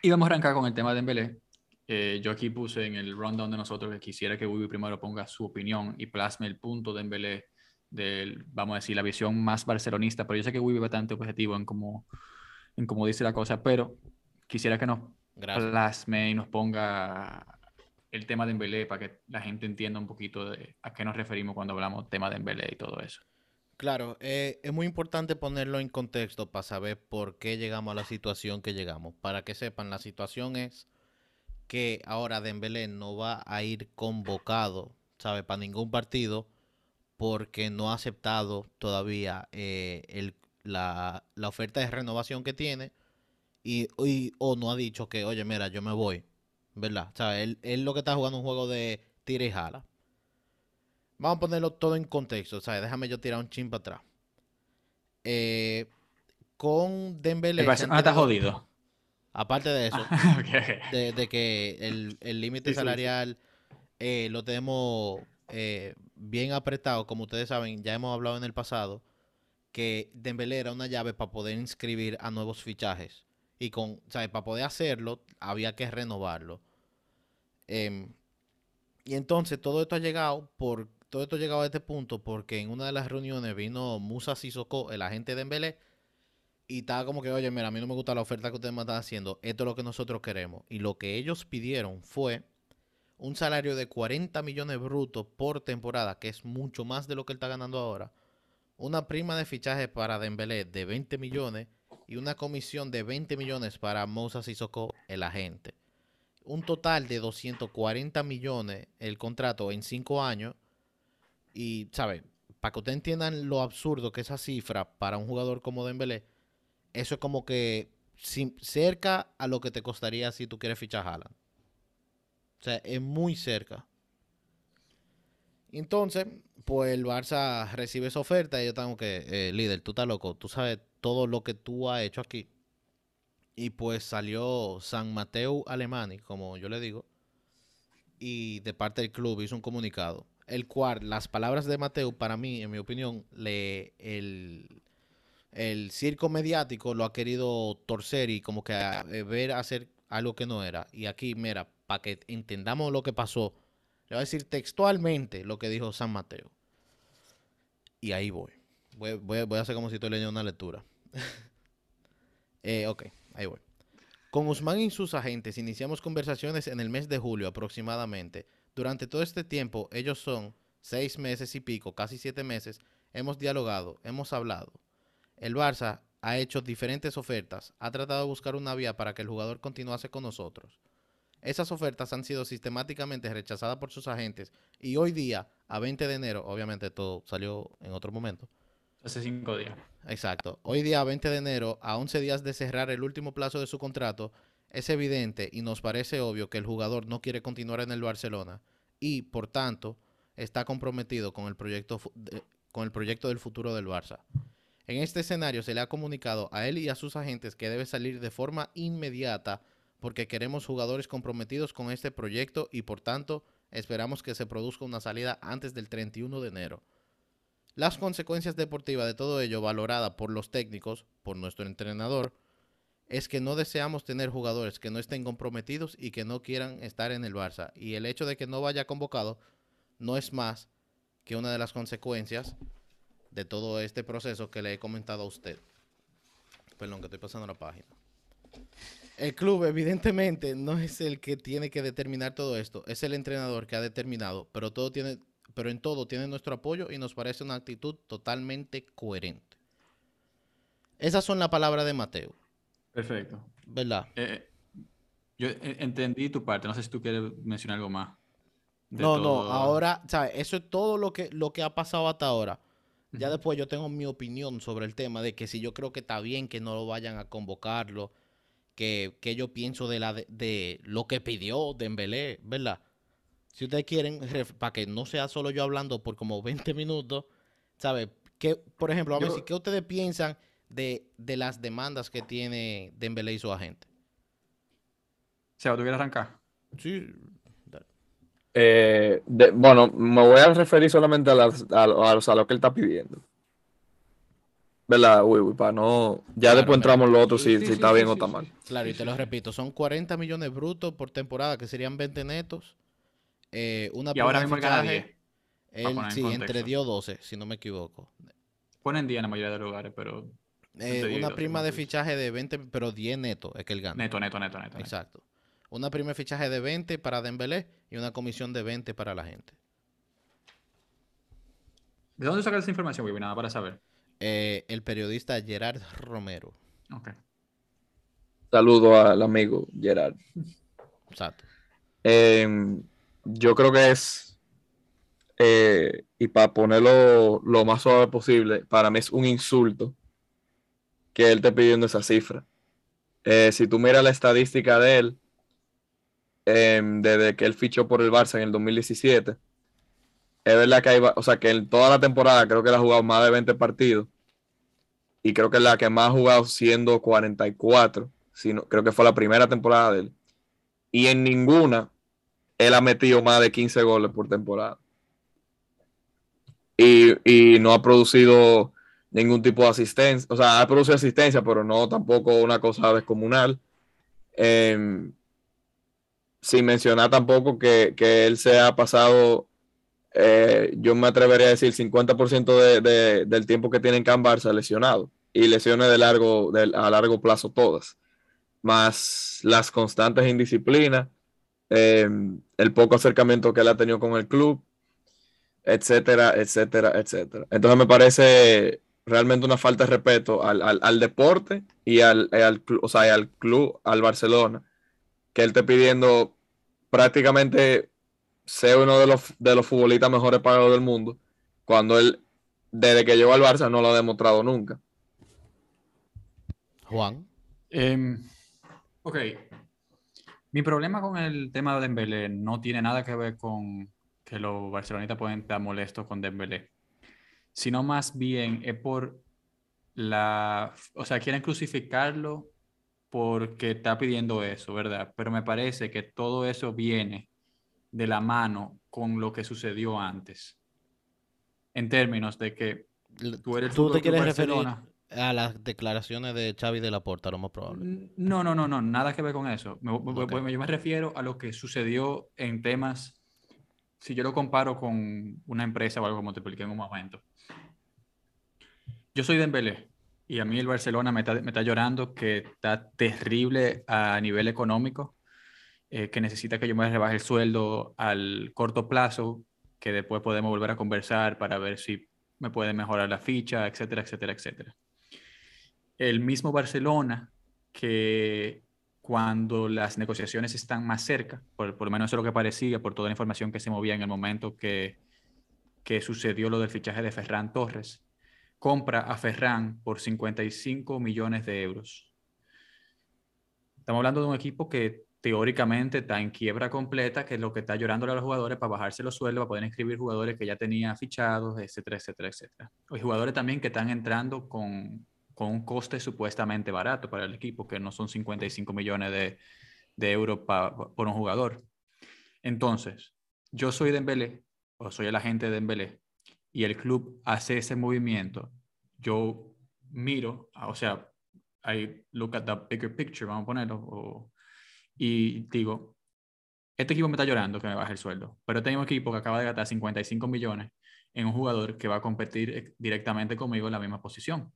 Y vamos a arrancar con el tema de Dembélé. Eh, yo aquí puse en el rundown de nosotros que quisiera que Wibi primero ponga su opinión y plasme el punto de Dembélé del, vamos a decir, la visión más barcelonista, pero yo sé que Wibi es bastante objetivo en cómo, en cómo dice la cosa, pero quisiera que nos plasme y nos ponga el tema de Embelé para que la gente entienda un poquito a qué nos referimos cuando hablamos tema de Embelé y todo eso. Claro, eh, es muy importante ponerlo en contexto para saber por qué llegamos a la situación que llegamos. Para que sepan, la situación es que ahora Dembélé no va a ir convocado, ¿sabe? Para ningún partido porque no ha aceptado todavía eh, la, oferta de renovación que tiene y, o no ha dicho que, oye, mira, yo me voy. ¿Verdad? O sea, él, lo que está jugando un juego de tira y jala. Vamos a ponerlo todo en contexto, sea, Déjame yo tirar un chin para atrás. Eh, con Dembélé... El está jodido. Aparte de eso, de, que el límite salarial eh, lo tenemos eh, bien apretado, como ustedes saben, ya hemos hablado en el pasado, que Dembélé era una llave para poder inscribir a nuevos fichajes. Y con, ¿sabes? Para poder hacerlo, había que renovarlo. Em, y entonces todo esto ha llegado por todo esto ha llegado a este punto porque en una de las reuniones vino Musa Sissoko, el agente de Embelé, y estaba como que, oye, mira, a mí no me gusta la oferta que ustedes me están haciendo, esto es lo que nosotros queremos. Y lo que ellos pidieron fue un salario de 40 millones brutos por temporada, que es mucho más de lo que él está ganando ahora, una prima de fichaje para Dembélé de 20 millones y una comisión de 20 millones para Musa Sissoko, el agente un total de 240 millones el contrato en cinco años. Y, ¿sabe? Para que ustedes entiendan lo absurdo que esa cifra para un jugador como Dembélé, eso es como que cerca a lo que te costaría si tú quieres fichar a Haaland. O sea, es muy cerca. Entonces, pues el Barça recibe esa oferta y yo tengo que, eh, líder, tú estás loco, tú sabes todo lo que tú has hecho aquí. Y pues salió San Mateo Alemani, como yo le digo, y de parte del club hizo un comunicado, el cual las palabras de Mateo, para mí, en mi opinión, le, el, el circo mediático lo ha querido torcer y como que eh, ver hacer algo que no era. Y aquí, mira, para que entendamos lo que pasó, le voy a decir textualmente lo que dijo San Mateo. Y ahí voy. Voy, a hacer como si estoy leyendo una lectura. Eh, ok, Con Usman y sus agentes iniciamos conversaciones en el mes de julio aproximadamente. Durante todo este tiempo, ellos son seis meses y pico, casi siete meses, hemos dialogado, hemos hablado. El Barça ha hecho diferentes ofertas, ha tratado de buscar una vía para que el jugador continuase con nosotros. Esas ofertas han sido sistemáticamente rechazadas por sus agentes y hoy día, a 20 de enero, obviamente todo salió en otro momento. Hace cinco días. Exacto. Hoy día, 20 de enero, a 11 días de cerrar el último plazo de su contrato, es evidente y nos parece obvio que el jugador no quiere continuar en el Barcelona y, por tanto, está comprometido con el proyecto, con el proyecto del futuro del Barça. En este escenario se le ha comunicado a él y a sus agentes que debe salir de forma inmediata porque queremos jugadores comprometidos con este proyecto y por tanto esperamos que se produzca una salida antes del 31 de enero. Las consecuencias deportivas de todo ello, valorada por los técnicos, por nuestro entrenador, es que no deseamos tener jugadores que no estén comprometidos y que no quieran estar en el Barça. Y el hecho de que no vaya convocado no es más que una de las consecuencias de todo este proceso que le he comentado a usted. Perdón, que estoy pasando la página. El club evidentemente no es el que tiene que determinar todo esto, es el entrenador que ha determinado, pero todo tiene pero en todo tiene nuestro apoyo y nos parece una actitud totalmente coherente. Esas son las palabras de Mateo. Perfecto. ¿Verdad? Eh, yo entendí tu parte, no sé si tú quieres mencionar algo más. No, no, ahora, ¿sabes? Eso es todo lo que, lo que ha pasado hasta ahora. Ya después yo tengo mi opinión sobre el tema de que si yo creo que está bien que no lo vayan a convocarlo, que, que yo pienso de, la, de, lo que pidió Dembélé, ¿verdad? Si ustedes quieren, para que no sea solo yo hablando por como 20 minutos, ¿sabe? Que, por ejemplo, a ver si, ¿qué ustedes piensan de, de, las demandas que tiene Dembélé y su agente? Seba, ¿tú quieres arrancar? Sí, eh, bueno, me voy a referir solamente a, lo que él está pidiendo. ¿Verdad, uy, para no. Ya después entramos lo otro si, está bien o está mal. Claro, y te lo repito, son 40 millones brutos por temporada, que serían 20 netos. Eh, una y ahora mismo fichaje, él, sí, entre 10 o 12, si no me equivoco. Ponen 10 en la mayoría de lugares, pero. Eh, una prima de fichaje de 20, pero 10 netos es que él gana. Neto, neto, neto, neto. Exacto. Una prima de fichaje de 20 para Dembélé y una comisión de 20 para la gente. ¿De dónde sacas esa información, Wibi? Nada para saber. Eh, el periodista Gerard Romero. Ok. Saludo al amigo Gerard. Exacto. Em, yo creo que es, eh, y para ponerlo lo más suave posible, para mí es un insulto que él esté pidiendo esa cifra. Eh, si tú miras la estadística de él, Em, desde que él fichó por el Barça en el 2017. Es verdad que hay, o sea, que en toda la temporada creo que él ha jugado más de 20 partidos. Y creo que la que más ha jugado siendo 44. Sino, creo que fue la primera temporada de él. Y en ninguna él ha metido más de 15 goles por temporada. Y, no ha producido ningún tipo de asistencia. O sea, ha producido asistencia, pero no tampoco una cosa descomunal. Eh, sin mencionar tampoco que, él se ha pasado, eh, yo me atrevería a decir, 50% de, del tiempo que tiene en Can Barça lesionado y lesiones de largo, a largo plazo todas, más las constantes indisciplinas, em, el poco acercamiento que él ha tenido con el club, etcétera, etcétera, etcétera. Entonces me parece realmente una falta de respeto al, deporte y al, al, o sea, al club, al Barcelona que él esté pidiendo prácticamente ser uno de los, de los futbolistas mejores pagados del mundo, cuando él, desde que llegó al Barça, no lo ha demostrado nunca. Juan. Em, ok. Mi problema con el tema de Dembélé no tiene nada que ver con que los barcelonistas pueden estar molestos con Dembélé, sino más bien es por la, o sea, quieren crucificarlo porque está pidiendo eso, ¿verdad? Pero me parece que todo eso viene de la mano con lo que sucedió antes. En términos de que tú eres ¿Tú te quieres referir a las declaraciones de Xavi de la Porta, lo más probable. No, no, no, no, nada que ver con eso. yo me refiero a lo que sucedió en temas, si yo lo comparo con una empresa o algo como te expliqué en un momento. Yo soy de Dembélé y a mí el Barcelona me está, me está llorando que está terrible a nivel económico, eh, que necesita que yo me rebaje el sueldo al corto plazo, que después podemos volver a conversar para ver si me puede mejorar la ficha, etcétera, etcétera, etcétera el mismo Barcelona que cuando las negociaciones están más cerca, por, lo menos eso es lo que parecía, por toda la información que se movía en el momento que, que sucedió lo del fichaje de Ferran Torres, compra a Ferran por 55 millones de euros. Estamos hablando de un equipo que teóricamente está en quiebra completa, que es lo que está llorando a los jugadores para bajarse los sueldos, para poder inscribir jugadores que ya tenía fichados, etcétera, etcétera, etcétera. Hay jugadores también que están entrando con con un coste supuestamente barato para el equipo, que no son 55 millones de, de euros por un jugador. Entonces, yo soy Dembélé, o soy el agente de Dembélé, y el club hace ese movimiento, yo miro, o sea, I look at the bigger picture, vamos a ponerlo, y digo, este equipo me está llorando que me baje el sueldo, pero tengo un equipo que acaba de gastar 55 millones en un jugador que va a competir directamente conmigo en la misma posición.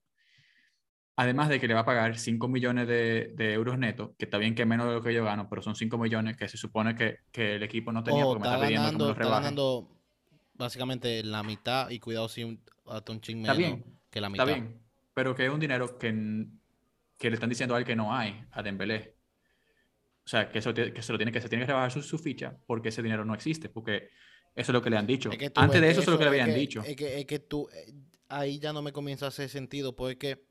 Además de que le va a pagar 5 millones de, euros netos, que está bien que menos de lo que yo gano, pero son 5 millones que se supone que, el equipo no tenía porque me está, ganando, está ganando básicamente la mitad y cuidado si un, hasta un ching menos que la mitad. Está bien, pero que es un dinero que, que le están diciendo a él que no hay, a Dembélé. O sea, que, eso, que se lo tiene que se tiene que rebajar su, ficha porque ese dinero no existe, porque eso es lo que le han dicho. Antes de eso, eso es lo que le habían dicho. Es que, es que tú, eh, ahí ya no me comienza a hacer sentido, porque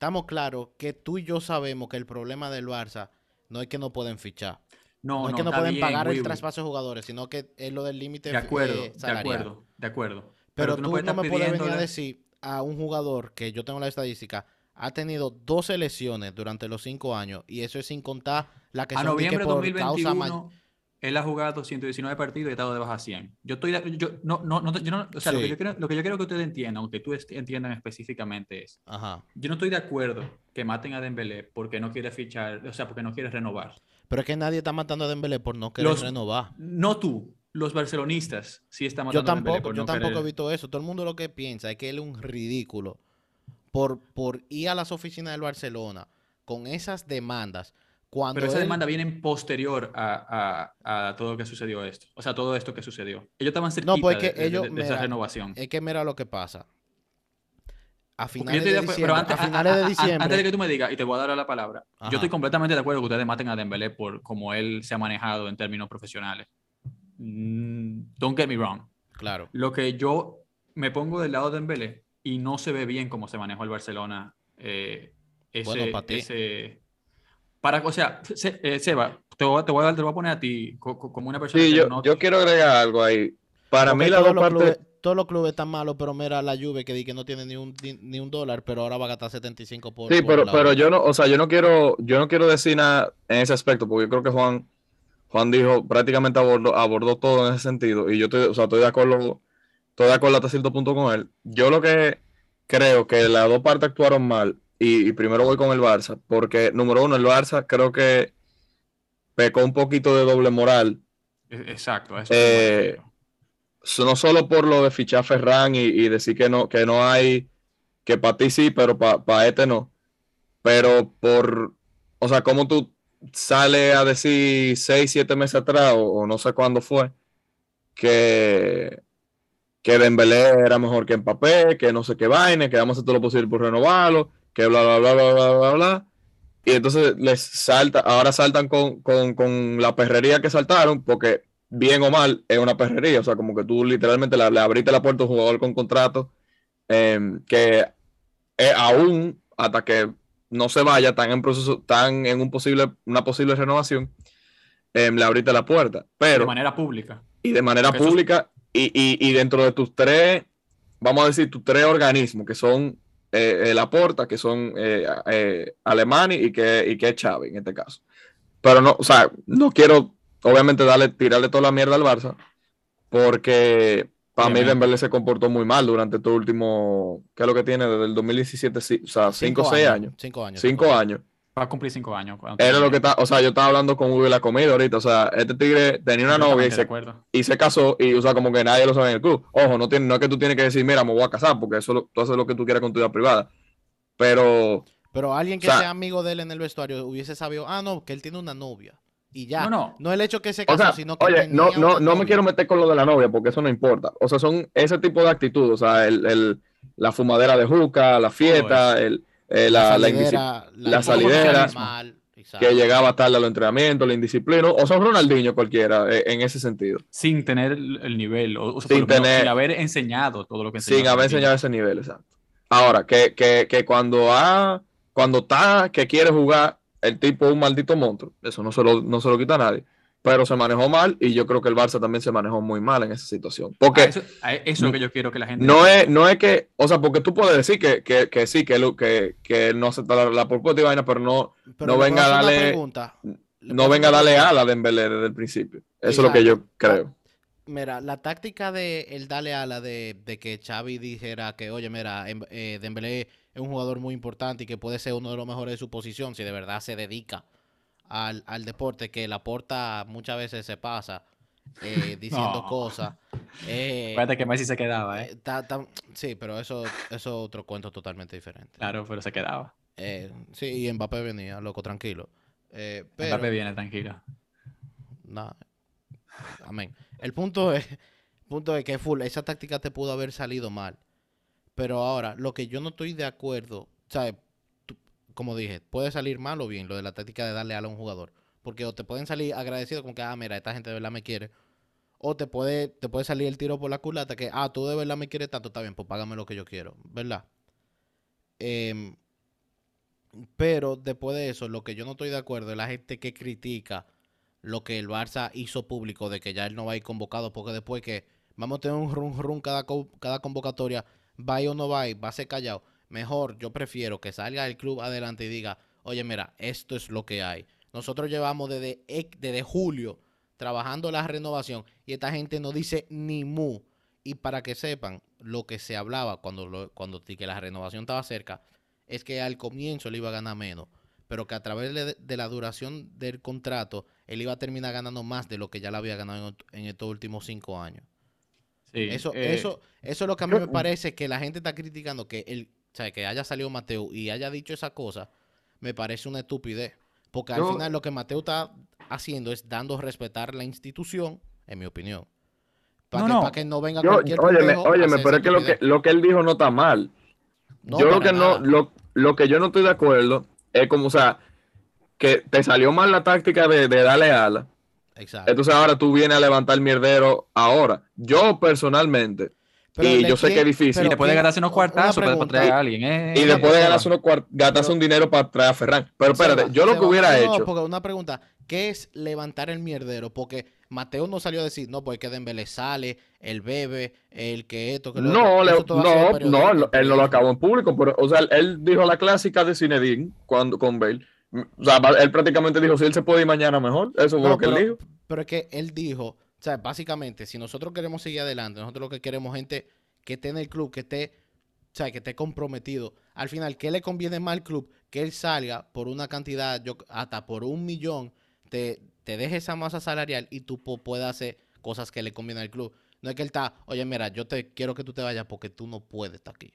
estamos claros que tú y yo sabemos que el problema del Barça no es que no pueden fichar. No, no es que no pueden pagar el traspaso de jugadores, sino que es lo del límite de acuerdo, eh, De acuerdo, de acuerdo. Pero, tú, no, me puedes venir a decir a un jugador que yo tengo la estadística ha tenido 12 lesiones durante los cinco años y eso es sin contar la que a noviembre de 2021 él ha jugado 119 partidos y ha estado de baja 100. Yo estoy, yo, no, no, no, yo no o sea, lo, que yo quiero, lo que yo quiero que ustedes entiendan, aunque tú entiendan específicamente es, Ajá. yo no estoy de acuerdo que maten a Dembélé porque no quiere fichar, o sea, porque no quiere renovar. Pero es que nadie está matando a Dembélé por no querer renovar. No tú, los barcelonistas sí están matando yo tampoco, a Dembélé por Yo tampoco he visto eso. Todo el mundo lo que piensa es que él es un ridículo por, por ir a las oficinas del Barcelona con esas demandas pero esa demanda viene posterior a, a, todo lo que sucedió esto. O sea, todo esto que sucedió. Ellos estaban cerquita no, pues de, esa renovación. Es que mira lo que pasa. A finales, de, diciembre, antes, a finales de diciembre. Antes de que tú me digas, y te voy a dar la palabra, yo estoy completamente de acuerdo que ustedes maten a Dembélé por cómo él se ha manejado en términos profesionales. Mm, don't get me wrong. Claro. Lo que yo me pongo del lado de Dembélé y no se ve bien cómo se manejó el Barcelona eh, bueno, ese para, o sea, eh, Seba, te voy, te, voy a, dar, te voy a poner a ti como una persona. Sí, yo, yo quiero agregar algo ahí. Para mí, la dos partes. todos los clubes están malos, pero mira la Juve que di que no tiene ni un, ni, un dólar, pero ahora va a gastar 75 por. Sí, pero, pero yo no, o sea, yo no quiero, yo no quiero decir nada en ese aspecto, porque yo creo que Juan, Juan dijo, prácticamente abordó, abordó todo en ese sentido, y yo estoy, o sea, estoy de acuerdo, estoy de acuerdo hasta cierto punto con él. Yo lo que creo que las dos partes actuaron mal y, primero voy con el Barça, porque número uno, el Barça creo que pecó un poquito de doble moral. E, exacto. Eso eh, no solo por lo de fichar Ferran y, decir que no, que no hay, que para ti sí, pero para este no. Pero por, o sea, como tú sales a decir seis, siete meses atrás, o, no sé cuándo fue, que, que Dembélé era mejor que Mbappé, que no sé qué vaina, que vamos a hacer todo lo posible por renovarlo que bla, bla, bla, bla, bla, bla, bla. Y entonces les salta, ahora saltan con, con, con la perrería que saltaron, porque bien o mal es una perrería, o sea, como que tú literalmente le, abriste la puerta a un jugador con contrato em, que aún hasta que no se vaya, tan en proceso, tan en un posible, una posible renovación, em, le abriste la puerta. Pero, de manera pública. Y de manera pública, y, y, y, dentro de tus tres, vamos a decir, tus tres organismos, que son eh, Laporta, que son eh, eh, Alemani y que, y que es Xavi en este caso. Pero no, o sea, no quiero obviamente darle, tirarle toda la mierda al Barça, porque Para mí Dembélé se comportó muy mal durante todo el último, ¿qué es lo que tiene? Desde el 2017, o sea, 5 o 6 años. 5 años. 5 años. Va a cumplir 5 años. Era lo que está, o sea, yo estaba hablando con Hugo y la comida ahorita, o sea, este tigre tenía una novia y se, y se, casó y, o sea, como que nadie lo sabe en el club. Ojo, no, tiene, no es que tú tienes que decir, mira, me voy a casar, porque eso tú haces lo que tú quieras con tu vida privada. Pero... Pero alguien que sea, amigo de él en el vestuario hubiese sabido, ah, no, que él tiene una novia. Y ya. No, no. no el hecho que se casó, sino que. Oye, no, no, no me quiero meter con lo de la novia, porque eso no importa. O sea, son ese tipo de actitudes. O sea, el, el, la fumadera de juca, la fiesta, el, eh, la, la, salidera, que llegaba tarde a los entrenamientos, la indisciplina. O sea, Ronaldinho cualquiera, eh, en ese sentido. Sin tener el nivel, o, sin, tener, sin haber enseñado todo lo que Sin haber enseñado ese nivel, exacto. Ahora, que, que, que cuando, ha, cuando está, que quiere jugar el tipo es un maldito monstruo, eso no se lo, no se lo quita a nadie, pero se manejó mal y yo creo que el Barça también se manejó muy mal en esa situación. Porque eso, es lo que yo quiero que la gente... No es, no es que, o sea, porque tú puedes decir que, que, que sí, que, que, que no acepta la, la propuesta y vaina, pero no, no venga a darle... No venga a darle ala a Dembélé desde el principio. Eso es lo que yo creo. Mira, la táctica de el darle ala de, de que Xavi dijera que, oye, mira, em, eh, Dembélé es un jugador muy importante y que puede ser uno de los mejores de su posición si de verdad se dedica al, deporte, que la aporta muchas veces se pasa eh, diciendo cosas. Eh, que Messi se quedaba, ¿eh? eh sí, pero eso, es otro cuento totalmente diferente. Claro, pero se quedaba. Eh, sí, y Mbappé venía, loco, tranquilo. pero, Mbappé viene tranquilo. Nada. Amén. El punto es, punto es que full, esa táctica te pudo haber salido mal. Pero ahora, lo que yo no estoy de acuerdo, ¿sabes? Como dije, puede salir mal o bien lo de la táctica de darle a un jugador. Porque o te pueden salir agradecidos como que, ah, mira, esta gente de verdad me quiere. O te puede, te puede salir el tiro por la culata que, ah, tú de verdad me quieres tanto, está bien, pues págame lo que yo quiero, ¿verdad? Em, pero después de eso, lo que yo no estoy de acuerdo es la gente que critica lo que el Barça hizo público de que ya él no va a ir convocado, porque después que vamos a tener un run run cada, cada convocatoria, vaya o no vaya, va a ser callado. Mejor, yo prefiero que salga el club adelante y diga, oye, mira, esto es lo que hay. Nosotros llevamos desde, desde julio trabajando la renovación y esta gente no dice ni mu. Y para que sepan, lo que se hablaba cuando, cuando que la renovación estaba cerca, es que al comienzo le iba a ganar menos, pero que a través de, la duración del contrato, él iba a terminar ganando más de lo que ya le había ganado en estos últimos cinco años eso, eh, eso, eso es lo que a mí me parece que la gente está criticando que el, o que haya salido Mateo y haya dicho esa cosa, me parece una estupidez. Porque al final lo que Mateo está haciendo es dando a respetar la institución, en mi opinión. Para, que, no venga cualquier Óyeme, óyeme pero es que lo, que lo que él dijo no está mal. yo lo que no, lo, lo, que yo no estoy de acuerdo es como, o sea, que te salió mal la táctica de, de darle ala entonces ahora tú vienes a levantar el mierdero ahora. Yo personalmente, y yo sé que es difícil. Y después de ganarse unos cuartazos para traer a alguien. Eh. y después de ganarse unos gastarse un dinero para traer a Ferran. Pero espérate, yo lo que hubiera hecho. Porque una pregunta, ¿qué es levantar el mierdero? Porque Mateo no salió a decir, no, pues que Dembélé sale, el bebe, el que esto, que lo No, no, no, él no lo acabó en público. Pero, o sea, él dijo la clásica de Zinedine cuando, con Bale o sea, él prácticamente dijo, si él se puede ir mañana mejor, eso es lo que él dijo. Pero es que él dijo, o sea, básicamente, si nosotros queremos seguir adelante, nosotros lo que queremos gente que esté en el club, que esté, o sea, que esté comprometido. Al final, ¿qué le conviene más al club? Que él salga por una cantidad, yo, hasta por un millón, te, te deje esa masa salarial y tú puedas hacer cosas que le convienen al club. No es que él está, oye, mira, yo te quiero que tú te vayas porque tú no puedes estar aquí.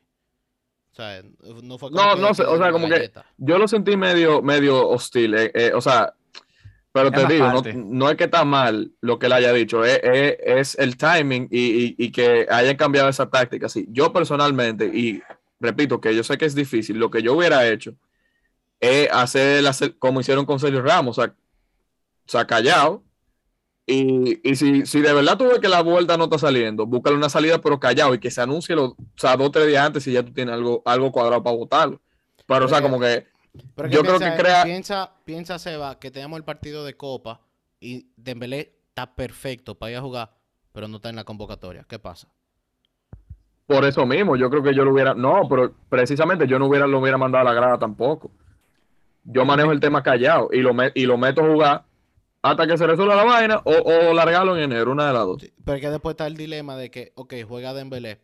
O sea, no fue No, no sé, o sea, como que yo lo sentí medio, medio hostil. Eh, eh, o sea, pero te digo, no, es que está mal lo que él haya dicho, es, es, el timing y, y, que haya cambiado esa táctica. Sí, yo personalmente, y repito que yo sé que es difícil, lo que yo hubiera hecho es hacer, hacer como hicieron con Sergio Ramos, o sea, o sea callado, y, y si, si, de verdad tú ves que la vuelta no está saliendo, búscale una salida pero callado y que se anuncie lo, o sea, dos o tres días antes y ya tú tienes algo, algo cuadrado para votarlo. Pero, o sea, como que yo creo que crea... Piensa, piensa, Seba, que tenemos el partido de Copa y Dembélé está perfecto para ir a jugar, pero no está en la convocatoria. ¿Qué pasa? Por eso mismo, yo creo que yo lo hubiera... No, pero precisamente yo no hubiera, lo hubiera mandado a la grada tampoco. Yo manejo el tema callado y lo, y lo meto a jugar hasta que se resuelva la vaina o, o largarlo en enero, una de las dos. pero que después está el dilema de que, ok, juega Dembélé.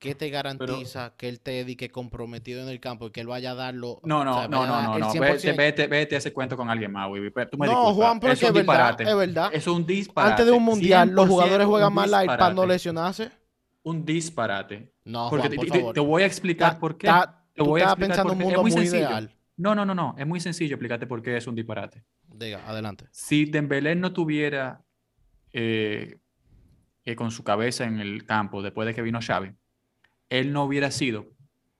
¿Qué te garantiza que él te dedique comprometido en el campo y que él vaya a darlo? No, no, no, no, no, Vete, vete, vete, ese cuento con alguien más, güey. no, Juan, pero es, un disparate. es verdad. Es un disparate. Antes de un mundial, los jugadores juegan más light para no lesionarse. Un disparate. No, Juan, Porque por te, favor. te, voy a explicar por qué. te voy a pensando en un mundo muy, muy ideal. No, no, no, no. Es muy sencillo explicarte por qué es un disparate. Diga, adelante. Si Dembélé no tuviera eh, eh, con su cabeza en el campo después de que vino Xavi, él no hubiera sido,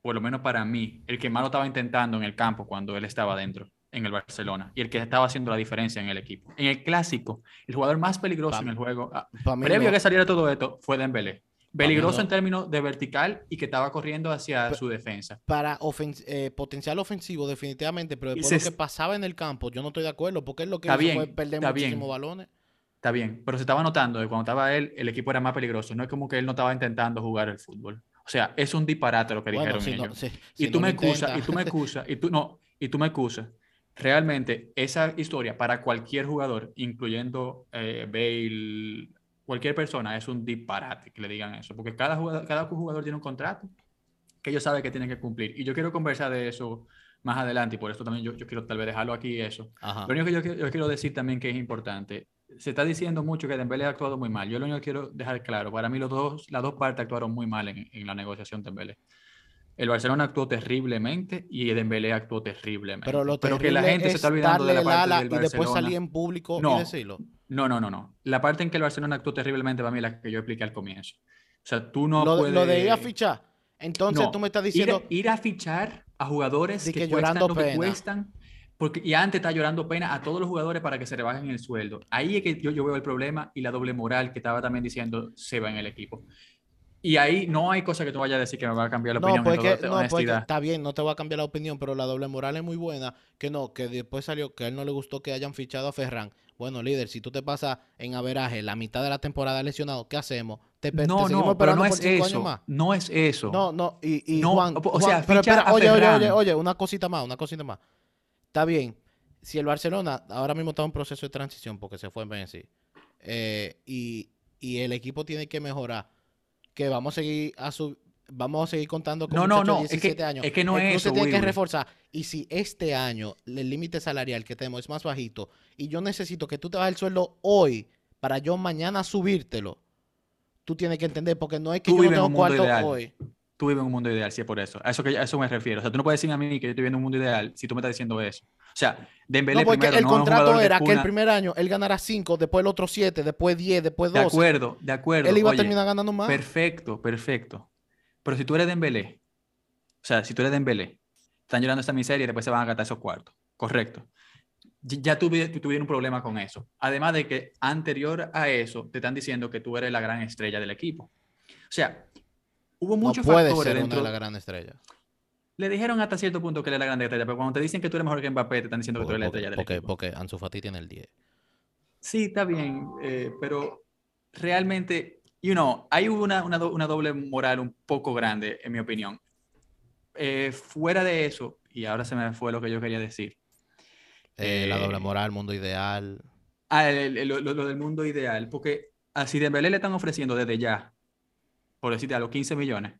por lo menos para mí, el que más lo estaba intentando en el campo cuando él estaba dentro en el Barcelona y el que estaba haciendo la diferencia en el equipo. En el clásico, el jugador más peligroso en el juego, ah, previo a que saliera todo esto, fue Dembélé. Peligroso en términos de vertical y que estaba corriendo hacia su defensa. Para eh, potencial ofensivo, definitivamente, pero después de lo que pasaba en el campo, yo no estoy de acuerdo, porque es lo que hizo bien, fue perder muchísimos balones. Está bien, pero se estaba notando que cuando estaba él, el equipo era más peligroso. No es como que él no estaba intentando jugar el fútbol. O sea, es un disparate lo que dijeron ellos. y, tú me excusas, y tú me excusas, y tú no, y tú me excusas. Realmente, esa historia para cualquier jugador, incluyendo eh, Bale, cualquier persona, es un disparate que le digan eso. Porque cada jugador, cada jugador tiene un contrato que ellos saben que tienen que cumplir. Y yo quiero conversar de eso más adelante, y por eso también yo, yo quiero tal vez dejarlo aquí eso. Lo único que yo, yo, quiero decir también que es importante se está diciendo mucho que Dembélé ha actuado muy mal. Yo lo único que quiero dejar claro, para mí los dos, las dos partes actuaron muy mal en, la negociación de Dembélé. El Barcelona actuó terriblemente y Dembélé actuó terriblemente. Pero, lo Pero que la gente se está olvidando de la parte del Barcelona. Y después salir en público no, y decirlo. No, no, no, no. La parte en que el Barcelona actuó terriblemente para mí es la que yo expliqué al comienzo. O sea, tú no lo, puedes... Lo de ir a fichar. Entonces tú me estás diciendo... Ir a, fichar a jugadores que, que, cuestan lo que cuestan porque, y antes está llorando pena a todos los jugadores para que se rebajen el sueldo. Ahí es que yo, yo veo el problema y la doble moral que estaba también diciendo se va en el equipo. Y ahí no hay cosa que tú vayas a decir que me va a cambiar la opinión. Porque, no, porque está bien, no te va a cambiar la opinión, pero la doble moral es muy buena. Que no, que después salió que a él no le gustó que hayan fichado a Ferran. Bueno, líder, si tú te pasas en averaje la mitad de la temporada lesionado, ¿qué hacemos? Te, no, no, pero no es eso. No es eso. No, no, y, y Juan, o sea, pero oye, oye, oye, oye, una cosita más, una cosita más está bien. Si el Barcelona ahora mismo está en un proceso de transición porque se fue en Messi eh, y, el equipo tiene que mejorar, que vamos a seguir a su, vamos a seguir contando con no, no, no, 17 es que, años. Es que no es eso. Se tiene que reforzar. Y si este año el límite salarial que tenemos es más bajito y yo necesito que tú te bajes el sueldo hoy para yo mañana subírtelo, tú tienes que entender porque no es que yo no tengo cuarto hoy tú vives en un mundo ideal, sí, es por eso. A eso, que, a eso me refiero. O sea, tú no puedes decir a mí que yo estoy viviendo un mundo ideal si tú me estás diciendo eso. O sea, Dembélé no, porque primero, el contrato era que el primer año él ganara 5, después el otro 7, después 10, después 12. De acuerdo, de acuerdo. Él iba a terminar ganando más. Perfecto, perfecto. Pero si tú eres Dembélé, o sea, si tú eres Dembélé, están llorando esta miseria y después se van a gastar esos cuartos. Correcto. Ya tuvieron un problema con eso. Además de que anterior a eso te están diciendo que tú eres la gran estrella del equipo. O sea, hubo muchos no puede factores ser una de la gran estrella. Le dijeron hasta cierto punto que él es la gran estrella, pero cuando te dicen que tú eres mejor que Mbappé, te están diciendo que tú eres la estrella del porque, equipo. Porque Ansu Fati tiene el 10. Sí, está bien, eh, pero realmente, you know, hay una, una, una, doble moral un poco grande, en mi opinión. Eh, fuera de eso, y ahora se me fue lo que yo quería decir. Eh, la doble moral, mundo ideal. Ah, lo, lo, del mundo ideal, porque a Dembélé le están ofreciendo desde ya por decirte a los 15 millones,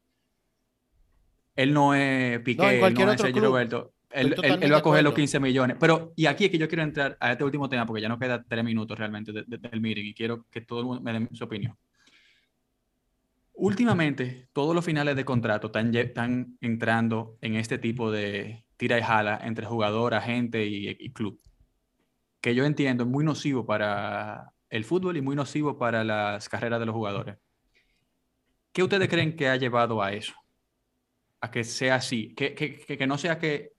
él no es Piqué, no, no es Sergio Roberto. Él, él, va a coger los 15 millones. Pero, y aquí es que yo quiero entrar a este último tema, porque ya nos queda tres minutos realmente del meeting y quiero que todo el mundo me dé su opinión. Últimamente, todos los finales de contrato están, están entrando en este tipo de tira y jala entre jugador, agente y, y club. Que yo entiendo es muy nocivo para el fútbol y muy nocivo para las carreras de los jugadores. ¿Qué ustedes creen que ha llevado a eso? A que sea así, que, que, que no sea que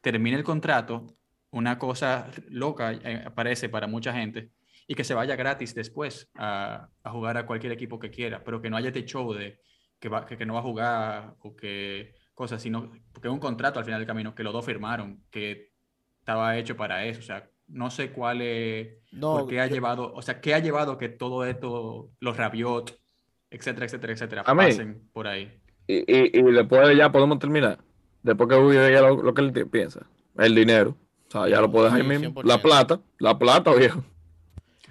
termine el contrato, una cosa loca eh, parece para mucha gente, y que se vaya gratis después a, a, jugar a cualquier equipo que quiera, pero que no haya este show de que, va, que, que no va a jugar o que cosas, sino porque es un contrato al final del camino que los dos firmaron, que estaba hecho para eso, o sea, no sé cuál es, no, por qué ha llevado, o sea, qué ha llevado que todo esto, los Rabiot, etcétera, etcétera, etcétera, pasen por ahí. Y, y, y, después ya podemos terminar. Después que ya lo, lo, que él piensa. El dinero. O sea, ya lo puedes ahí mismo. La plata, la plata, viejo.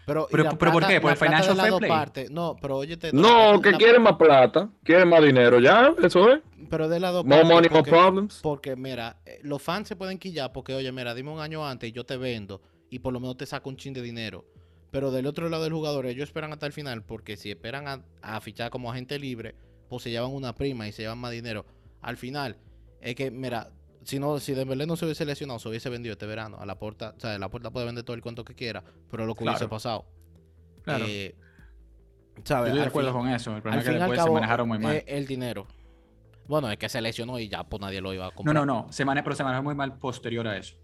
Pero, pero, pero ¿por qué? ¿Por el financial fair play? Parte, no, pero oye, No, que quieren más plata, quieren más dinero, ya, eso es. Pero de lado More money, more problems. Porque, mira, eh, los fans se pueden quillar porque, oye, mira, dime un año antes y yo te vendo y por lo menos te saco un chin de dinero. Pero del otro lado del jugador, ellos esperan hasta el final porque si esperan a, fichar como agente libre, pues se llevan una prima y se llevan más dinero. Al final, es que, mira, si no, si Dembélé no se hubiese lesionado, se hubiese vendido este verano. A la puerta, o sea, la puerta puede vender todo el cuento que quiera, pero lo que hubiese pasado. Claro. Eh, ¿sabes? Estoy de acuerdo con eso. El problema es que después se manejaron muy mal. El dinero. Bueno, es que se lesionó y ya pues nadie lo iba a comprar. No, no, no. Se maneja, pero se manejó muy mal posterior a eso.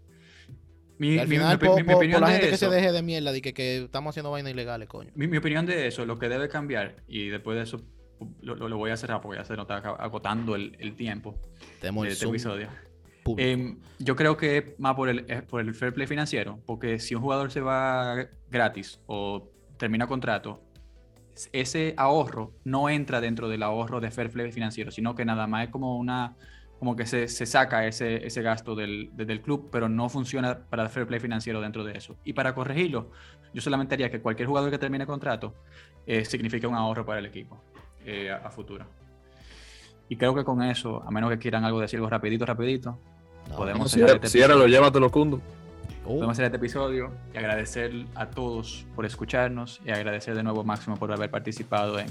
Mi, al final, mi, opinión la gente que se deje de mierda de que, que estamos haciendo vainas ilegales, coño. Mi, opinión de eso, lo que debe cambiar, y después de eso lo, lo, voy a cerrar porque ya se nos está agotando el, el tiempo de este episodio. Eh, yo creo que más por el, por el fair play financiero, porque si un jugador se va gratis o termina contrato, ese ahorro no entra dentro del ahorro de fair play financiero, sino que nada más es como una como que se, se saca ese, ese gasto del, del, club, pero no funciona para el fair play financiero dentro de eso. Y para corregirlo, yo solamente haría que cualquier jugador que termine contrato eh, signifique un ahorro para el equipo eh, a, futuro. Y creo que con eso, a menos que quieran algo decir algo rapidito, rapidito, podemos si, este si era lo llévatelo, Cundo. Podemos hacer este episodio y agradecer a todos por escucharnos y agradecer de nuevo a Máximo por haber participado en,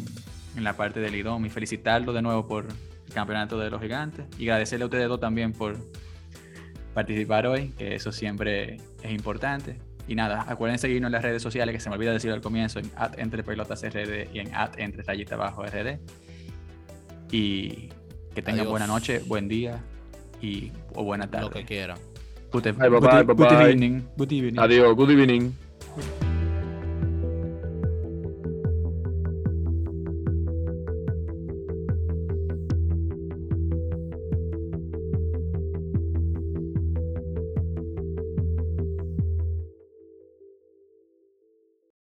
en la parte del IDOM y felicitarlo de nuevo por campeonato de los gigantes y agradecerle a ustedes dos también por participar hoy, que eso siempre es importante. Y nada, acuérdense seguirnos en las redes sociales, que se me olvida decir al comienzo, en at entre pelotas RD y en at entre rayita abajo RD. Y que tengan buena noche, buen día y o buena tarde. Lo que quieran. Good, bye, bye, good, bye, good, evening. Good evening. Adiós, good evening.